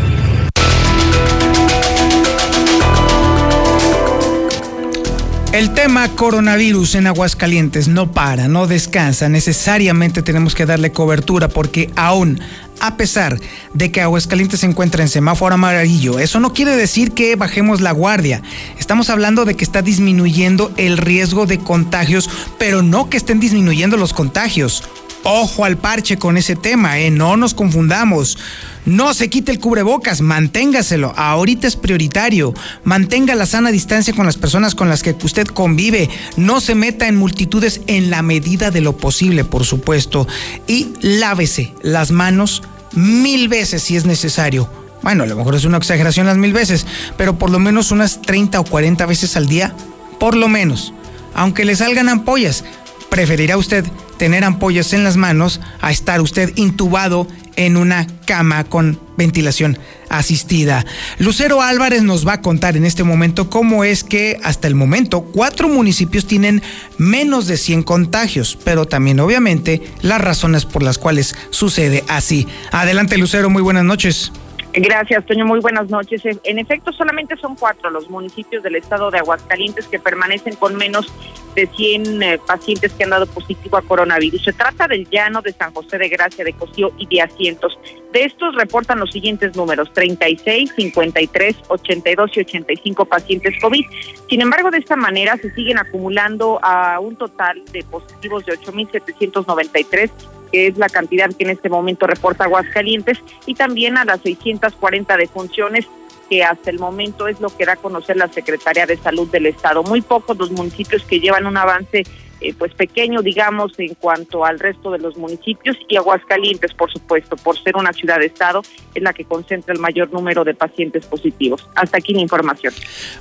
Speaker 1: El tema coronavirus en Aguascalientes no para, no descansa. Necesariamente tenemos que darle cobertura porque aún, a pesar de que Aguascalientes se encuentra en semáforo amarillo, eso no quiere decir que bajemos la guardia. Estamos hablando de que está disminuyendo el riesgo de contagios, pero no que estén disminuyendo los contagios. Ojo al parche con ese tema, ¿eh? no nos confundamos. No se quite el cubrebocas, manténgaselo. Ahorita es prioritario. Mantenga la sana distancia con las personas con las que usted convive. No se meta en multitudes en la medida de lo posible, por supuesto. Y lávese las manos mil veces si es necesario. Bueno, a lo mejor es una exageración las mil veces, pero por lo menos unas 30 o 40 veces al día, por lo menos. Aunque le salgan ampollas, preferirá usted tener ampollas en las manos a estar usted intubado en una cama con ventilación asistida. Lucero Álvarez nos va a contar en este momento cómo es que hasta el momento cuatro municipios tienen menos de 100 contagios, pero también obviamente las razones por las cuales sucede así. Adelante Lucero, muy buenas noches.
Speaker 6: Gracias, Toño. Muy buenas noches. En efecto, solamente son cuatro los municipios del estado de Aguascalientes que permanecen con menos de 100 eh, pacientes que han dado positivo a coronavirus. Se trata del llano de San José de Gracia, de Cosío y de Asientos. De estos reportan los siguientes números, 36, 53, 82 y 85 pacientes COVID. Sin embargo, de esta manera se siguen acumulando a un total de positivos de 8.793 que es la cantidad que en este momento reporta Aguascalientes, y también a las 640 defunciones que hasta el momento es lo que da a conocer la Secretaría de Salud del Estado. Muy pocos los municipios que llevan un avance eh, pues pequeño, digamos, en cuanto al resto de los municipios y Aguascalientes, por supuesto, por ser una ciudad-estado, es la que concentra el mayor número de pacientes positivos. Hasta aquí la información.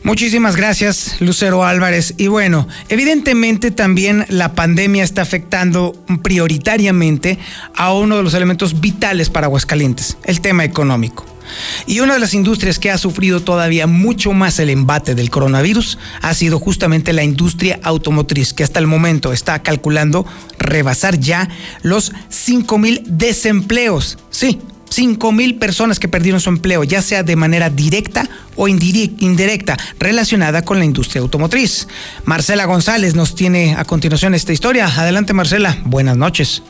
Speaker 1: Muchísimas gracias, Lucero Álvarez. Y bueno, evidentemente también la pandemia está afectando prioritariamente a uno de los elementos vitales para Aguascalientes, el tema económico. Y una de las industrias que ha sufrido todavía mucho más el embate del coronavirus ha sido justamente la industria automotriz, que hasta el momento está calculando rebasar ya los 5 mil desempleos. Sí, 5 mil personas que perdieron su empleo, ya sea de manera directa o indirecta, relacionada con la industria automotriz. Marcela González nos tiene a continuación esta historia. Adelante, Marcela. Buenas noches.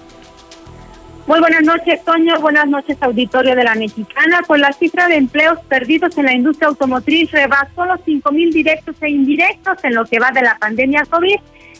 Speaker 8: Muy buenas noches, Toño. Buenas noches, auditorio de la Mexicana. Pues la cifra de empleos perdidos en la industria automotriz rebasó los cinco mil directos e indirectos en lo que va de la pandemia COVID.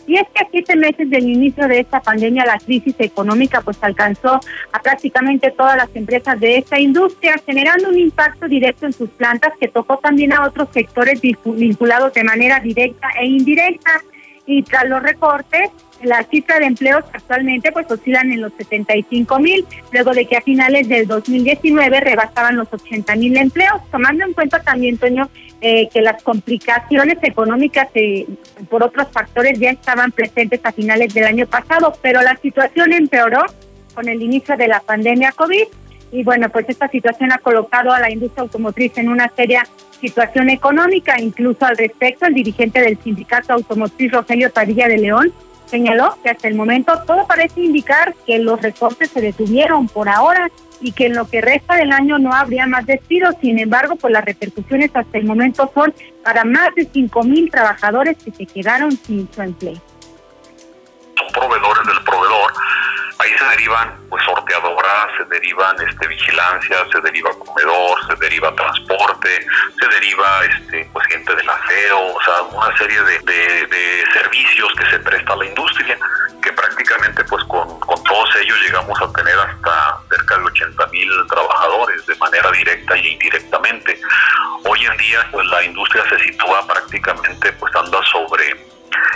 Speaker 8: Y es que a siete meses del inicio de esta pandemia, la crisis económica pues alcanzó a prácticamente todas las empresas de esta industria, generando un impacto directo en sus plantas que tocó también a otros sectores vinculados de manera directa e indirecta. Y tras los recortes, la cifra de empleos actualmente pues oscilan en los 75 mil, luego de que a finales del 2019 rebasaban los 80 mil empleos, tomando en cuenta también, Toño, eh, que las complicaciones económicas eh, por otros factores ya estaban presentes a finales del año pasado, pero la situación empeoró con el inicio de la pandemia COVID y bueno, pues esta situación ha colocado a la industria automotriz en una seria situación económica, incluso al respecto el dirigente del sindicato automotriz Rogelio Padilla de León señaló que hasta el momento todo parece indicar que los recortes se detuvieron por ahora y que en lo que resta del año no habría más despidos. Sin embargo, pues las repercusiones hasta el momento son para más de 5 mil trabajadores que se quedaron sin su empleo.
Speaker 27: Proveedores del proveedor ahí se derivan pues sorteadoras, se derivan este vigilancia, se deriva comedor, se deriva transporte, se deriva este pues gente del aseo, o sea, una serie de, servicios que se presta a la industria que prácticamente pues con, con todos ellos llegamos a tener hasta cerca de 80 mil trabajadores de manera directa y indirectamente. Hoy en día pues la industria se sitúa prácticamente pues anda sobre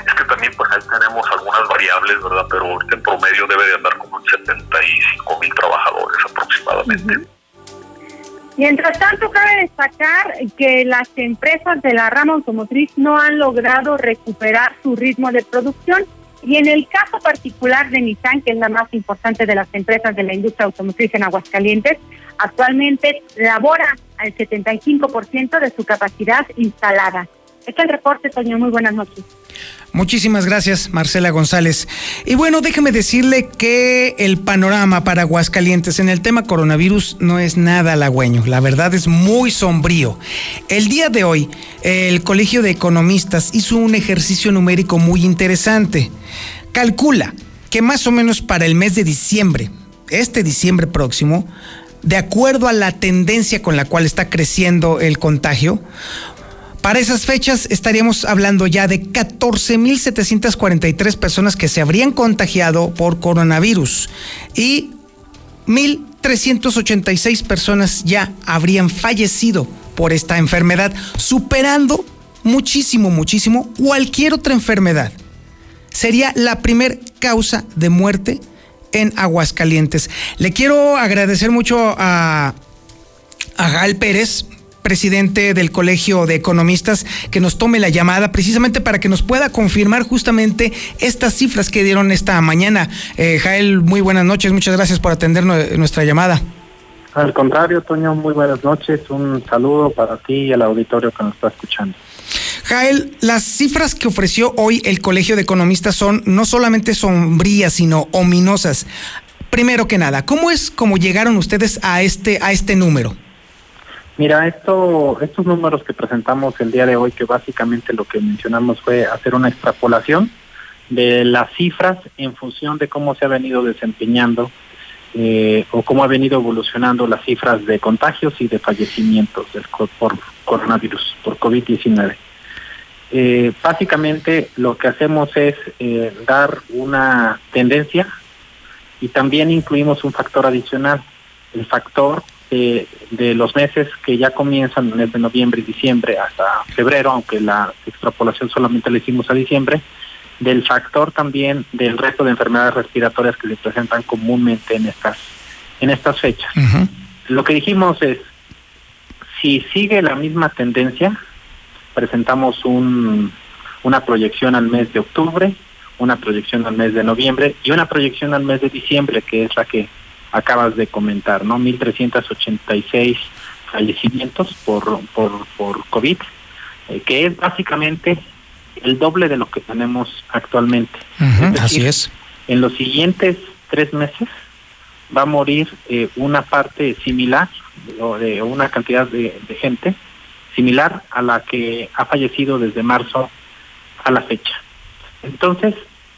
Speaker 27: es que también pues ahí tenemos algunas variables, ¿verdad? Pero en promedio debe de andar como en 75 mil trabajadores aproximadamente.
Speaker 8: Mientras tanto, cabe destacar que las empresas de la rama automotriz no han logrado recuperar su ritmo de producción y en el caso particular de Nissan, que es la más importante de las empresas de la industria automotriz en Aguascalientes, actualmente labora al 75% de su capacidad instalada. Este es el reporte, Toño. Muy buenas noches.
Speaker 1: Muchísimas gracias, Marcela González. Y bueno, déjeme decirle que el panorama para Aguascalientes en el tema coronavirus no es nada halagüeño. La verdad es muy sombrío. El día de hoy, el Colegio de Economistas hizo un ejercicio numérico muy interesante. Calcula que más o menos para el mes de diciembre, este diciembre próximo, de acuerdo a la tendencia con la cual está creciendo el contagio, para esas fechas estaríamos hablando ya de 14.743 personas que se habrían contagiado por coronavirus y 1.386 personas ya habrían fallecido por esta enfermedad, superando muchísimo, muchísimo cualquier otra enfermedad. Sería la primer causa de muerte en Aguascalientes. Le quiero agradecer mucho a, a Gal Pérez, presidente del Colegio de Economistas, que nos tome la llamada precisamente para que nos pueda confirmar justamente estas cifras que dieron esta mañana. Eh, Jael, muy buenas noches, muchas gracias por atender nuestra llamada.
Speaker 41: Al contrario, Toño, muy buenas noches. Un saludo para ti y al auditorio que nos está escuchando.
Speaker 1: Jael, las cifras que ofreció hoy el Colegio de Economistas son no solamente sombrías, sino ominosas. Primero que nada, ¿cómo es como llegaron ustedes a este, a este número?
Speaker 41: Mira, esto, estos números que presentamos el día de hoy, que básicamente lo que mencionamos fue hacer una extrapolación de las cifras en función de cómo se ha venido desempeñando eh, o cómo ha venido evolucionando las cifras de contagios y de fallecimientos por coronavirus, por COVID-19. Eh, básicamente lo que hacemos es eh, dar una tendencia y también incluimos un factor adicional, el factor de, los meses que ya comienzan, el mes de noviembre y diciembre hasta febrero, aunque la extrapolación solamente la hicimos a diciembre, del factor también del resto de enfermedades respiratorias que se presentan comúnmente en estas en estas fechas. Lo que dijimos es si sigue la misma tendencia, presentamos un, una proyección al mes de octubre, una proyección al mes de noviembre y una proyección al mes de diciembre, que es la que acabas de comentar, ¿no? 1.386 fallecimientos por, por, por COVID, eh, que es básicamente el doble de lo que tenemos actualmente.
Speaker 42: así es.
Speaker 41: En los siguientes tres meses va a morir eh, una parte similar o de una cantidad de, de gente similar a la que ha fallecido desde marzo a la fecha. Entonces,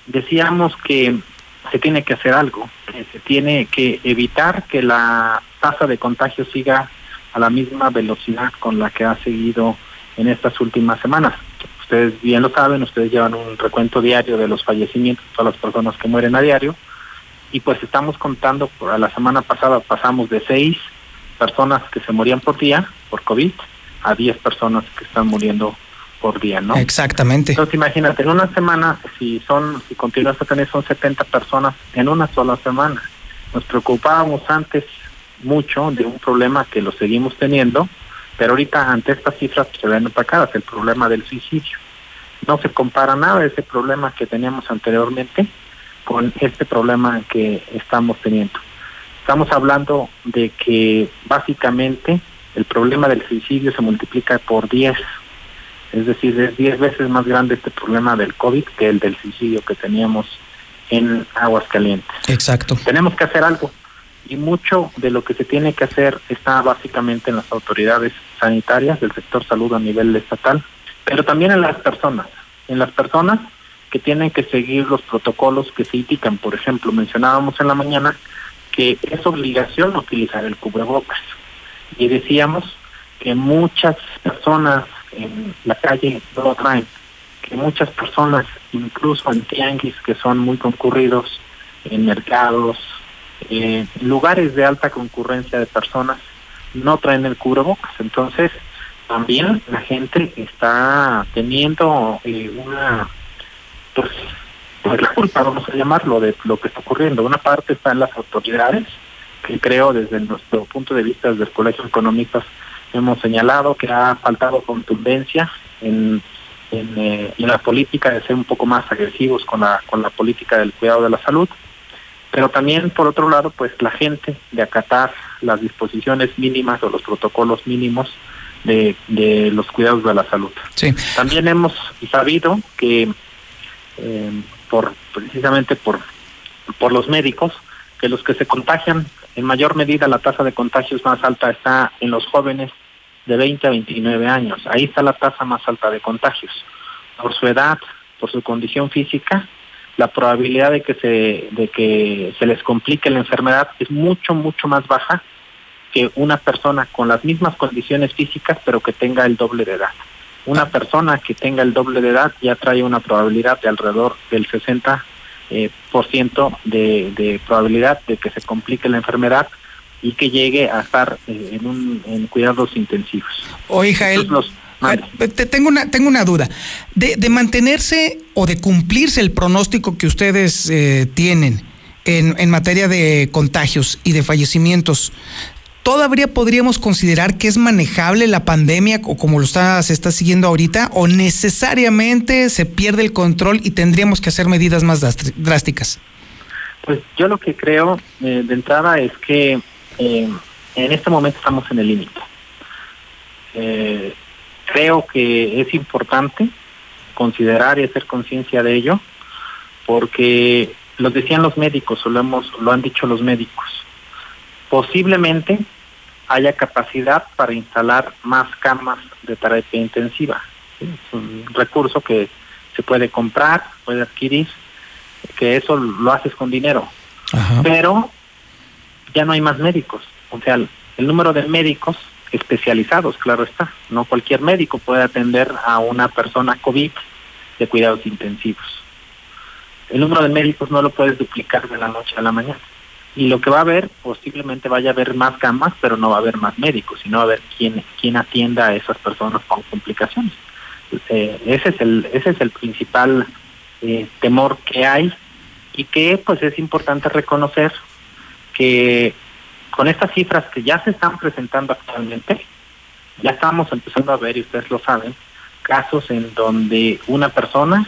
Speaker 41: decíamos que se tiene que hacer algo, se tiene que evitar que la tasa de contagio siga a la misma velocidad con la que ha seguido en estas últimas semanas. Ustedes bien lo saben, ustedes llevan un recuento diario de los fallecimientos todas las personas que mueren a diario y pues estamos contando, a la semana pasada pasamos de seis personas que se morían por día por COVID a 10 personas que están muriendo por día, ¿no?
Speaker 42: Exactamente.
Speaker 41: Entonces imagínate, en una semana, si son, si continúas a tener, son 70 personas en una sola semana. Nos preocupábamos antes mucho de un problema que lo seguimos teniendo, pero ahorita ante estas cifras se ven opacadas, el problema del suicidio. No se compara nada ese problema que teníamos anteriormente con este problema que estamos teniendo. Estamos hablando de que básicamente el problema del suicidio se multiplica por 10. Es decir, es 10 veces más grande este problema del COVID que el del suicidio que teníamos en Aguascalientes.
Speaker 42: Exacto.
Speaker 41: Tenemos que hacer algo y mucho de lo que se tiene que hacer está básicamente en las autoridades sanitarias del sector salud a nivel estatal, pero también en las personas, en las personas que tienen que seguir los protocolos que se indican. Por ejemplo, mencionábamos en la mañana que es obligación utilizar el cubrebocas y decíamos que muchas personas en la calle no traen, que muchas personas, incluso en tianguis que son muy concurridos, en mercados, en lugares de alta concurrencia de personas, no traen el cubrebocas. Entonces, también la gente está teniendo eh, una, pues, pues la culpa, vamos a llamarlo, de lo que está ocurriendo. Una parte está en las autoridades, que creo desde nuestro punto de vista desde el Colegio de Economistas hemos señalado que ha faltado contundencia en, en, eh, en, la política de ser un poco más agresivos con la, con la política del cuidado de la salud, pero también por otro lado pues la gente de acatar las disposiciones mínimas o los protocolos mínimos de, de los cuidados de la salud.
Speaker 42: Sí.
Speaker 41: También hemos sabido que eh, por precisamente por, por los médicos, que los que se contagian en mayor medida la tasa de contagios más alta está en los jóvenes de 20 a 29 años. Ahí está la tasa más alta de contagios. Por su edad, por su condición física, la probabilidad de que se de que se les complique la enfermedad es mucho mucho más baja que una persona con las mismas condiciones físicas pero que tenga el doble de edad. Una persona que tenga el doble de edad ya trae una probabilidad de alrededor del 60 eh, por ciento de, de, probabilidad de que se complique la enfermedad y que llegue a estar eh, en, un, en cuidados intensivos.
Speaker 42: Oye, Jael, los, te tengo una, tengo una duda. De, de, mantenerse o de cumplirse el pronóstico que ustedes eh, tienen en, en materia de contagios y de fallecimientos, ¿todavía podríamos considerar que es manejable la pandemia o como lo está, se está siguiendo ahorita? ¿O necesariamente se pierde el control y tendríamos que hacer medidas más drásticas?
Speaker 41: Pues yo lo que creo eh, de entrada es que eh, en este momento estamos en el límite. Eh, creo que es importante considerar y hacer conciencia de ello, porque lo decían los médicos, o lo, hemos, lo han dicho los médicos. Posiblemente haya capacidad para instalar más camas de terapia intensiva. ¿sí? Es un recurso que se puede comprar, puede adquirir, que eso lo haces con dinero.
Speaker 42: Ajá.
Speaker 41: Pero ya no hay más médicos. O sea, el, número de médicos especializados, claro está. No cualquier médico puede atender a una persona COVID de cuidados intensivos. El número de médicos no lo puedes duplicar de la noche a la mañana. Y lo que va a haber, posiblemente vaya a haber más camas, pero no va a haber más médicos, sino va a haber quien, quien atienda a esas personas con complicaciones. Eh, ese es el ese es el principal eh, temor que hay y que pues es importante reconocer que con estas cifras que ya se están presentando actualmente, ya estamos empezando a ver, y ustedes lo saben, casos en donde una persona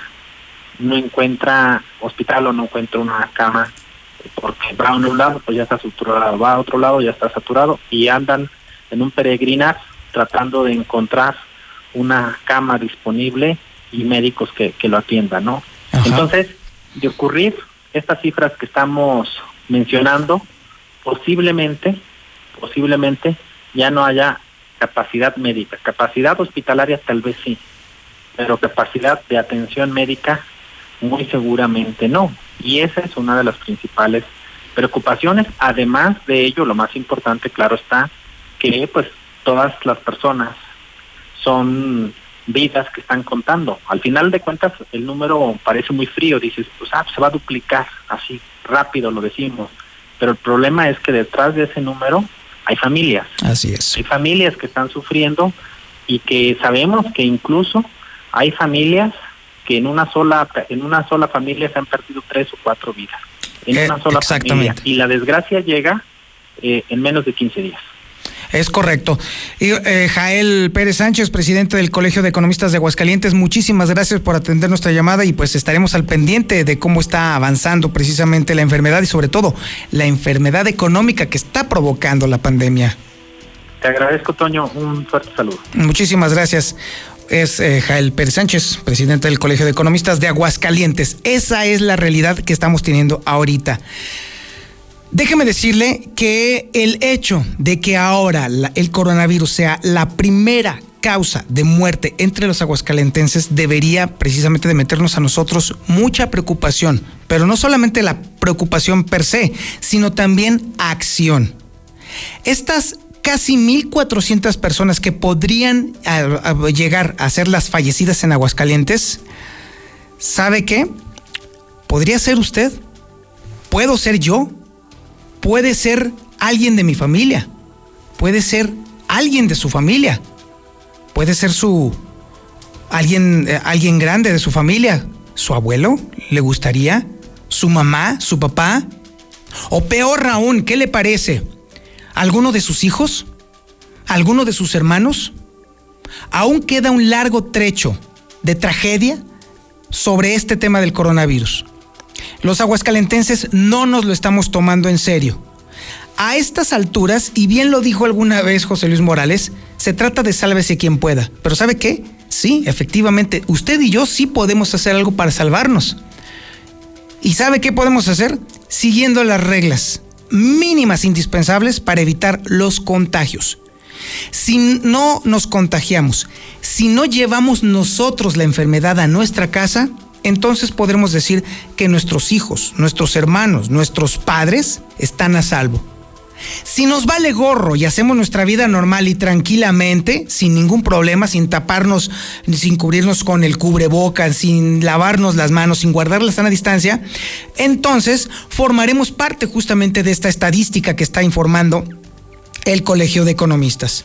Speaker 41: no encuentra hospital o no encuentra una cama porque va a un lado, pues ya está saturado, va a otro lado, ya está saturado y andan en un peregrinar tratando de encontrar una cama disponible y médicos que, que lo atiendan, ¿no? Entonces, de ocurrir estas cifras que estamos mencionando, posiblemente, posiblemente ya no haya capacidad médica. Capacidad hospitalaria tal vez sí, pero capacidad de atención médica muy seguramente no. Y esa es una de las principales preocupaciones. Además de ello, lo más importante, claro está, que pues todas las personas son vidas que están contando. Al final de cuentas, el número parece muy frío, dices, pues ah, se va a duplicar, así rápido lo decimos. Pero el problema es que detrás de ese número hay familias.
Speaker 1: Así es.
Speaker 41: Hay familias que están sufriendo y que sabemos que incluso hay familias que en una sola en una sola familia se han perdido tres o cuatro vidas. En
Speaker 1: Eh,
Speaker 41: una sola familia. Y la desgracia llega eh, en menos de 15 días.
Speaker 1: Es correcto. Y, eh, Jael Pérez Sánchez, presidente del Colegio de Economistas de Aguascalientes, muchísimas gracias por atender nuestra llamada y pues estaremos al pendiente de cómo está avanzando precisamente la enfermedad y sobre todo la enfermedad económica que está provocando la pandemia.
Speaker 41: Te agradezco, Toño. Un fuerte saludo.
Speaker 1: Muchísimas gracias. Es eh, Jael Pérez Sánchez, presidente del Colegio de Economistas de Aguascalientes. Esa es la realidad que estamos teniendo ahorita. Déjeme decirle que el hecho de que ahora el coronavirus sea la primera causa de muerte entre los aguascalentenses debería precisamente de meternos a nosotros mucha preocupación, pero no solamente la preocupación per se, sino también acción. Estas casi 1.400 personas que podrían llegar a ser las fallecidas en Aguascalientes, ¿sabe qué? Podría ser usted, puedo ser yo, puede ser alguien de mi familia, puede ser alguien de su familia, puede ser su alguien eh, alguien grande de su familia, su abuelo, le gustaría, su mamá, su papá, o peor aún, ¿qué le parece? ¿Alguno de sus hijos? ¿Alguno de sus hermanos? Aún queda un largo trecho de tragedia sobre este tema del coronavirus. Los aguascalentenses no nos lo estamos tomando en serio. A estas alturas, y bien lo dijo alguna vez José Luis Morales, se trata de sálvese quien pueda. Pero ¿sabe qué? Sí, efectivamente, usted y yo sí podemos hacer algo para salvarnos. ¿Y sabe qué podemos hacer? Siguiendo las reglas mínimas indispensables para evitar los contagios. Si no nos contagiamos, si no llevamos nosotros la enfermedad a nuestra casa, entonces podremos decir que nuestros hijos, nuestros hermanos, nuestros padres están a salvo. Si nos vale gorro y hacemos nuestra vida normal y tranquilamente, sin ningún problema, sin taparnos, sin cubrirnos con el cubrebocas, sin lavarnos las manos, sin guardar la sana distancia, entonces formaremos parte justamente de esta estadística que está informando el Colegio de Economistas.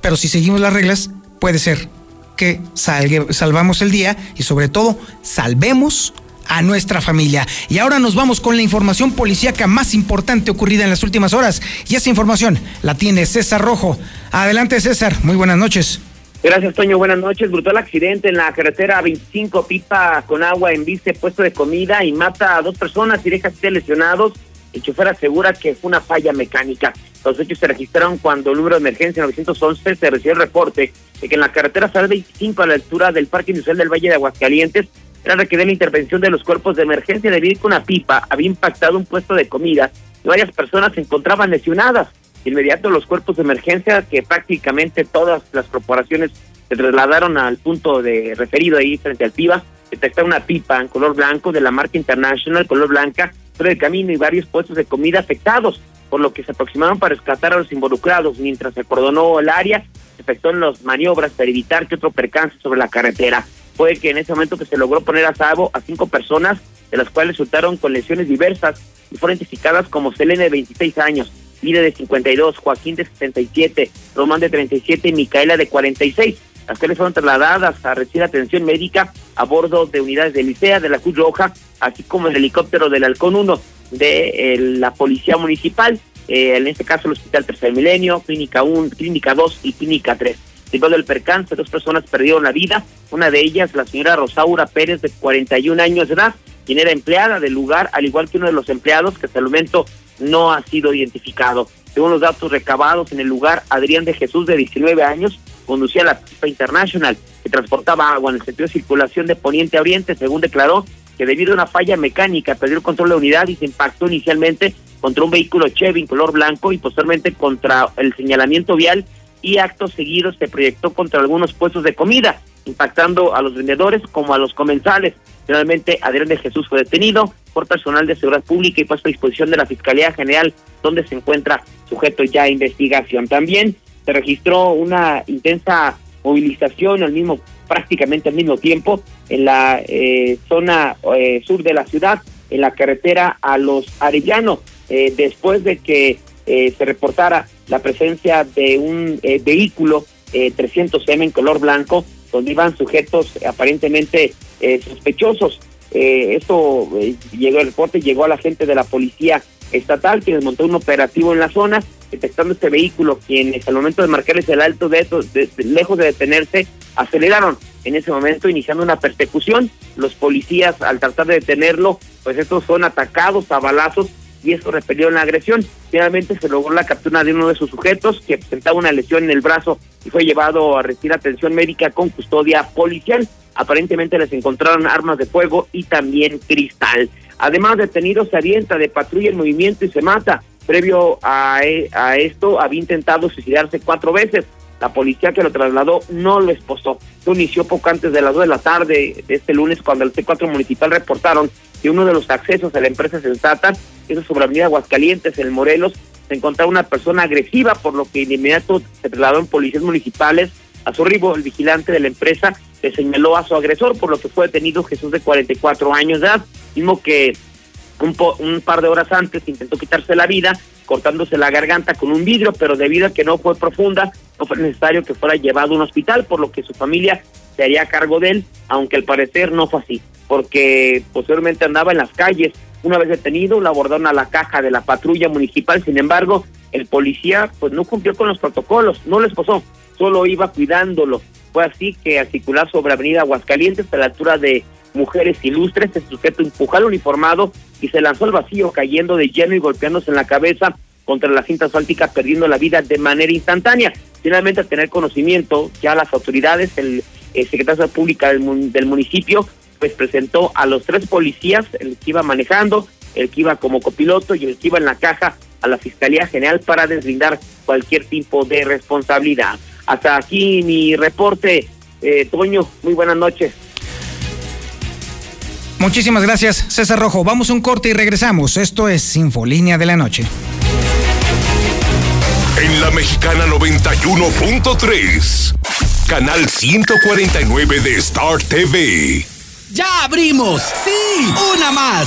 Speaker 1: Pero si seguimos las reglas, puede ser que salgue- salvamos el día y sobre todo salvemos a nuestra familia. Y ahora nos vamos con la información policíaca más importante ocurrida en las últimas horas. Y esa información la tiene César Rojo. Adelante César, muy buenas noches.
Speaker 43: Gracias, Toño. Buenas noches. Brutal accidente en la carretera 25, pipa con agua en viste, puesto de comida y mata a dos personas y deja siete lesionados. El chofer asegura que fue una falla mecánica. Los hechos se registraron cuando el número de emergencia 911 se recibió el reporte de que en la carretera Sal 25 a la altura del Parque Industrial del Valle de Aguascalientes era requerida la intervención de los cuerpos de emergencia debido a que una pipa había impactado un puesto de comida y varias personas se encontraban lesionadas. De inmediato los cuerpos de emergencia, que prácticamente todas las corporaciones se trasladaron al punto de referido ahí frente al PIBA, detectaron una pipa en color blanco de la marca International, color blanca, sobre el camino y varios puestos de comida afectados, por lo que se aproximaron para rescatar a los involucrados mientras se acordonó el área, se efectuaron las maniobras para evitar que otro percance sobre la carretera. Fue que en ese momento que se logró poner a salvo a cinco personas, de las cuales resultaron con lesiones diversas y fueron identificadas como Selene de 26 años, Lide de 52, Joaquín de 67, Román de 37 y Micaela de 46, las cuales fueron trasladadas a recibir atención médica a bordo de unidades de Licea, de la Cruz Roja, así como el helicóptero del Halcón 1 de eh, la Policía Municipal, eh, en este caso el Hospital Tercer Milenio, Clínica 1, Clínica 2 y Clínica 3. Debido del percance, dos personas perdieron la vida, una de ellas la señora Rosaura Pérez de 41 años de edad, quien era empleada del lugar, al igual que uno de los empleados que hasta el momento no ha sido identificado. Según los datos recabados en el lugar, Adrián de Jesús, de 19 años, conducía la pipa internacional que transportaba agua en el sentido de circulación de poniente a oriente, según declaró que debido a una falla mecánica perdió el control de la unidad y se impactó inicialmente contra un vehículo Chevy en color blanco y posteriormente contra el señalamiento vial y acto seguido se proyectó contra algunos puestos de comida, impactando a los vendedores como a los comensales. Finalmente, Adrián de Jesús fue detenido por personal de seguridad pública y puesto a disposición de la Fiscalía General, donde se encuentra sujeto ya a investigación. También se registró una intensa movilización al mismo prácticamente al mismo tiempo en la eh, zona eh, sur de la ciudad, en la carretera a los Arellanos, eh, después de que eh, se reportara la presencia de un eh, vehículo 300M en color blanco, donde iban sujetos aparentemente sospechosos. esto llegó el reporte, llegó a la gente de la policía estatal, quien montó un operativo en la zona, detectando este vehículo, quienes al momento de marcarles el alto de, de, de lejos de detenerse, aceleraron en ese momento iniciando una persecución. Los policías al tratar de detenerlo, pues estos son atacados a balazos y esto repelió la agresión. Finalmente se logró la captura de uno de sus sujetos que presentaba una lesión en el brazo y fue llevado a recibir atención médica con custodia policial. Aparentemente les encontraron armas de fuego y también cristal. Además, detenido se avienta de patrulla en movimiento y se mata. Previo a, a esto, había intentado suicidarse cuatro veces. La policía que lo trasladó no lo esposó. Esto inició poco antes de las dos de la tarde de este lunes cuando el T4 municipal reportaron que uno de los accesos a la empresa Sensata, eso sobre Avenida Aguascalientes, en Morelos, se encontraba una persona agresiva, por lo que inmediato se trasladaron policías municipales a su arribo. El vigilante de la empresa le señaló a su agresor, por lo que fue detenido Jesús de 44 años de edad, mismo que un, un par de horas antes intentó quitarse la vida cortándose la garganta con un vidrio, pero debido a que no fue profunda, no fue necesario que fuera llevado a un hospital, por lo que su familia se haría cargo de él, aunque al parecer no fue así, porque posteriormente andaba en las calles. Una vez detenido, lo abordaron a la caja de la patrulla municipal, sin embargo, el policía pues no cumplió con los protocolos, no lo esposó, solo iba cuidándolo. Fue así que al circular sobre Avenida Aguascalientes, a la altura de Mujeres Ilustres, el sujeto empujó al uniformado y se lanzó al vacío, cayendo de lleno y golpeándose en la cabeza contra la cinta asfáltica, perdiendo la vida de manera instantánea. Finalmente, al tener conocimiento, ya las autoridades, el, el secretario de Pública del, del municipio, pues presentó a los tres policías, el que iba manejando, el que iba como copiloto y el que iba en la caja a la Fiscalía General para deslindar cualquier tipo de responsabilidad. Hasta aquí mi reporte, eh, Toño, muy buenas noches.
Speaker 42: Muchísimas gracias, César Rojo. Vamos a un corte y regresamos. Esto es Infolínea de la Noche.
Speaker 44: En la Mexicana 91.3, canal 149 de Star TV.
Speaker 34: ¡Ya abrimos! ¡Sí! ¡Una más!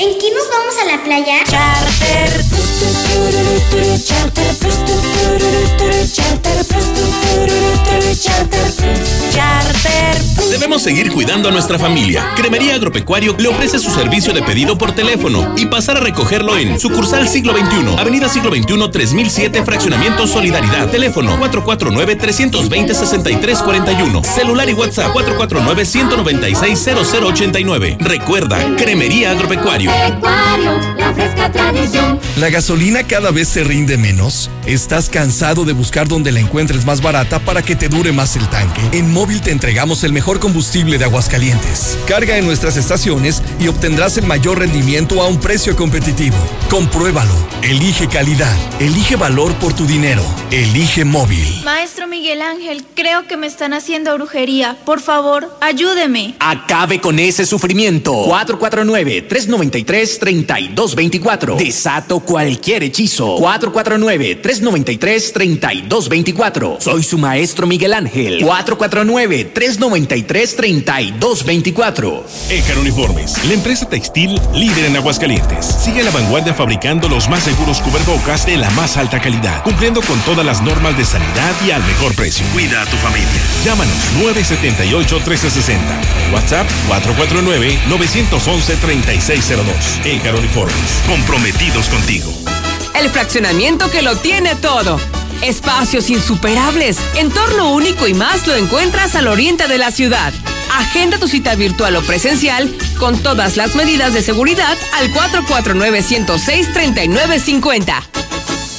Speaker 45: ¿En qué nos vamos a la playa?
Speaker 46: Charter. Charter.
Speaker 47: Debemos seguir cuidando a nuestra familia. Cremería Agropecuario le ofrece su servicio de pedido por teléfono y pasar a recogerlo en sucursal Siglo XXI, Avenida Siglo XXI 3007, Fraccionamiento Solidaridad. Teléfono 449-320-6341. Celular y WhatsApp 449-196-0089. Recuerda, Cremería Agropecuario.
Speaker 46: La fresca tradición.
Speaker 31: ¿La gasolina cada vez se rinde menos? ¿Estás cansado de buscar donde la encuentres más barata para que te dure más el tanque? En Móvil te entregamos el mejor combustible de Aguascalientes. Carga en nuestras estaciones y obtendrás el mayor rendimiento a un precio competitivo. Compruébalo. Elige calidad. Elige valor por tu dinero. Elige móvil.
Speaker 22: Maestro Miguel Ángel, creo que me están haciendo brujería. Por favor, ayúdeme.
Speaker 23: Acabe con ese sufrimiento. 449-393-3224. Desato cualquier hechizo. 449-393-3224. Soy su maestro Miguel Ángel. 449-393-3224.
Speaker 21: Ecar Uniformes, la empresa textil líder en Aguascalientes. Sigue a la vanguardia fabricando los más seguros cubrebocas de la más alta calidad, cumpliendo con todas las normas de sanidad y al mejor precio. Cuida a tu familia. Llámanos 978-1360. WhatsApp 449-911-3602. Ecar Uniformes, comprometidos contigo.
Speaker 24: El fraccionamiento que lo tiene todo. Espacios insuperables, entorno único y más lo encuentras al oriente de la ciudad. Agenda tu cita virtual o presencial con todas las medidas de seguridad al 449-106-3950.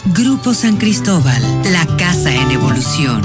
Speaker 48: Grupo San Cristóbal, la casa en evolución.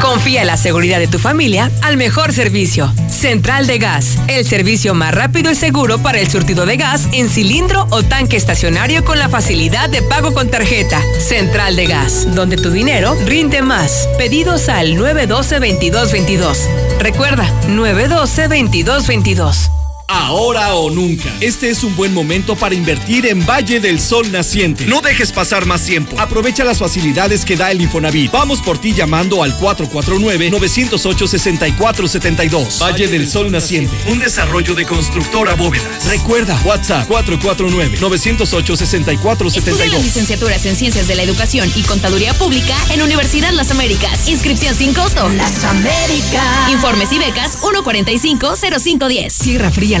Speaker 24: Confía en la seguridad de tu familia al mejor servicio. Central de Gas, el servicio más rápido y seguro para el surtido de gas en cilindro o tanque estacionario con la facilidad de pago con tarjeta. Central de Gas, donde tu dinero rinde más. Pedidos al 912-2222. Recuerda, 912-2222.
Speaker 31: Ahora o nunca. Este es un buen momento para invertir en Valle del Sol Naciente. No dejes pasar más tiempo. Aprovecha las facilidades que da el Infonavit. Vamos por ti llamando al 449-908-6472. Valle del Sol Naciente. Un desarrollo de constructora bóvedas. Recuerda, WhatsApp 449-908-6472.
Speaker 26: Estudia las licenciaturas en Ciencias de la Educación y Contaduría Pública en Universidad Las Américas. Inscripción sin costo. Las Américas. Informes y becas 145-0510.
Speaker 33: Sierra Fría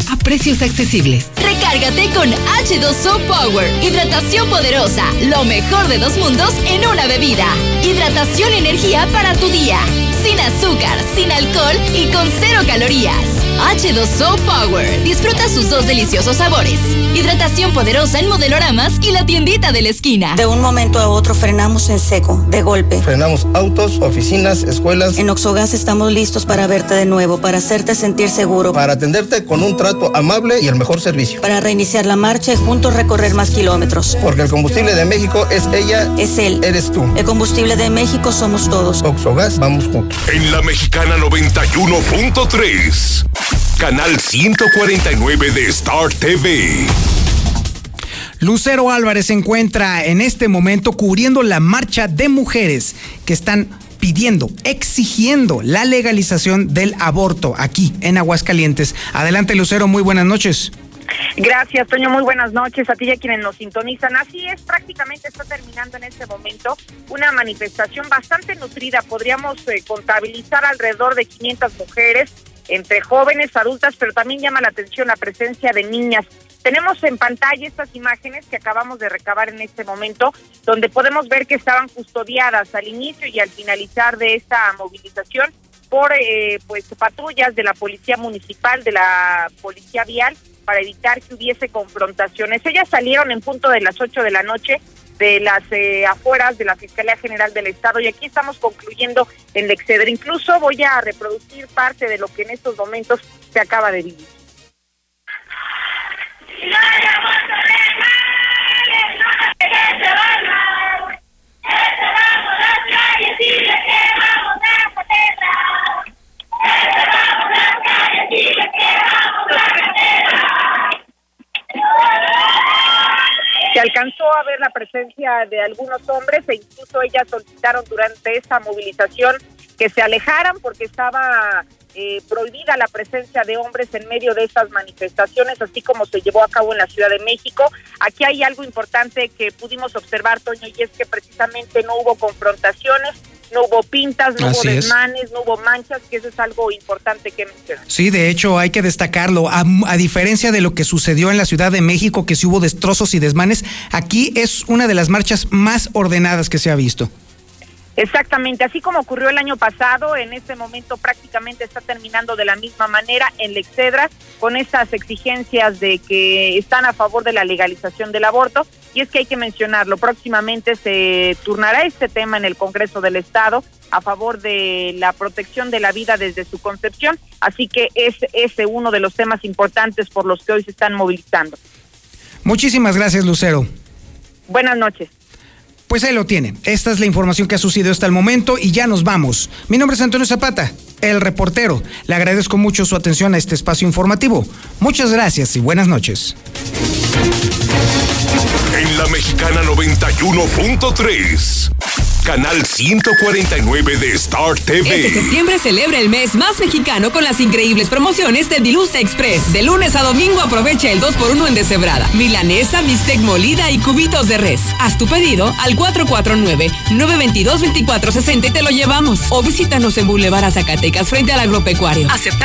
Speaker 33: a precios accesibles.
Speaker 26: Recárgate con H2O Power. Hidratación poderosa. Lo mejor de dos mundos en una bebida. Hidratación y energía para tu día. Sin azúcar, sin alcohol y con cero calorías. H2O Power. Disfruta sus dos deliciosos sabores. Hidratación poderosa en modeloramas y la tiendita de la esquina.
Speaker 37: De un momento a otro frenamos en seco, de golpe.
Speaker 49: Frenamos autos, oficinas, escuelas.
Speaker 37: En Oxogas estamos listos para verte de nuevo, para hacerte sentir seguro.
Speaker 49: Para atenderte con un trato amable y el mejor servicio.
Speaker 37: Para reiniciar la marcha y juntos recorrer más kilómetros.
Speaker 49: Porque el combustible de México es ella.
Speaker 37: Es él.
Speaker 49: Eres tú.
Speaker 37: El combustible de México somos todos.
Speaker 49: Oxogas, vamos juntos.
Speaker 9: En la Mexicana 91.3. Canal 149 de Star TV.
Speaker 1: Lucero Álvarez se encuentra en este momento cubriendo la marcha de mujeres que están pidiendo, exigiendo la legalización del aborto aquí en Aguascalientes. Adelante Lucero, muy buenas noches.
Speaker 6: Gracias, Toño. Muy buenas noches a ti y a quienes nos sintonizan. Así es, prácticamente está terminando en este momento una manifestación bastante nutrida. Podríamos eh, contabilizar alrededor de 500 mujeres, entre jóvenes, adultas, pero también llama la atención la presencia de niñas. Tenemos en pantalla estas imágenes que acabamos de recabar en este momento, donde podemos ver que estaban custodiadas al inicio y al finalizar de esta movilización por eh, pues patrullas de la policía municipal, de la policía vial, para evitar que hubiese confrontaciones. Ellas salieron en punto de las 8 de la noche de las eh, afueras de la Fiscalía General del Estado y aquí estamos concluyendo el exceder. Incluso voy a reproducir parte de lo que en estos momentos se acaba de vivir. Se presencia de algunos hombres e incluso ellas solicitaron durante esta movilización que se alejaran porque estaba eh, prohibida la presencia de hombres en medio de estas manifestaciones, así como se llevó a cabo en la Ciudad de México. Aquí hay algo importante que pudimos observar, Toño, y es que precisamente no hubo confrontaciones, no hubo pintas, no
Speaker 1: Así
Speaker 6: hubo
Speaker 1: es.
Speaker 6: desmanes, no hubo manchas, que eso es algo importante que mencionar.
Speaker 1: Sí, de hecho hay que destacarlo. A, a diferencia de lo que sucedió en la Ciudad de México, que sí hubo destrozos y desmanes, aquí es una de las marchas más ordenadas que se ha visto.
Speaker 6: Exactamente, así como ocurrió el año pasado, en este momento prácticamente está terminando de la misma manera en Lexedra con estas exigencias de que están a favor de la legalización del aborto. Y es que hay que mencionarlo, próximamente se turnará este tema en el Congreso del Estado a favor de la protección de la vida desde su concepción, así que es ese uno de los temas importantes por los que hoy se están movilizando.
Speaker 1: Muchísimas gracias, Lucero.
Speaker 6: Buenas noches.
Speaker 1: Pues ahí lo tiene. Esta es la información que ha sucedido hasta el momento y ya nos vamos. Mi nombre es Antonio Zapata, el reportero. Le agradezco mucho su atención a este espacio informativo. Muchas gracias y buenas noches.
Speaker 9: En la Mexicana 91.3, canal 149 de Star TV.
Speaker 24: Este septiembre celebra el mes más mexicano con las increíbles promociones de Dilusa Express. De lunes a domingo aprovecha el 2x1 en deshebrada, milanesa, bistec molida y cubitos de res. Haz tu pedido al 449-922-2460 y te lo llevamos. O visítanos en Boulevard Zacatecas frente al agropecuario. Acepta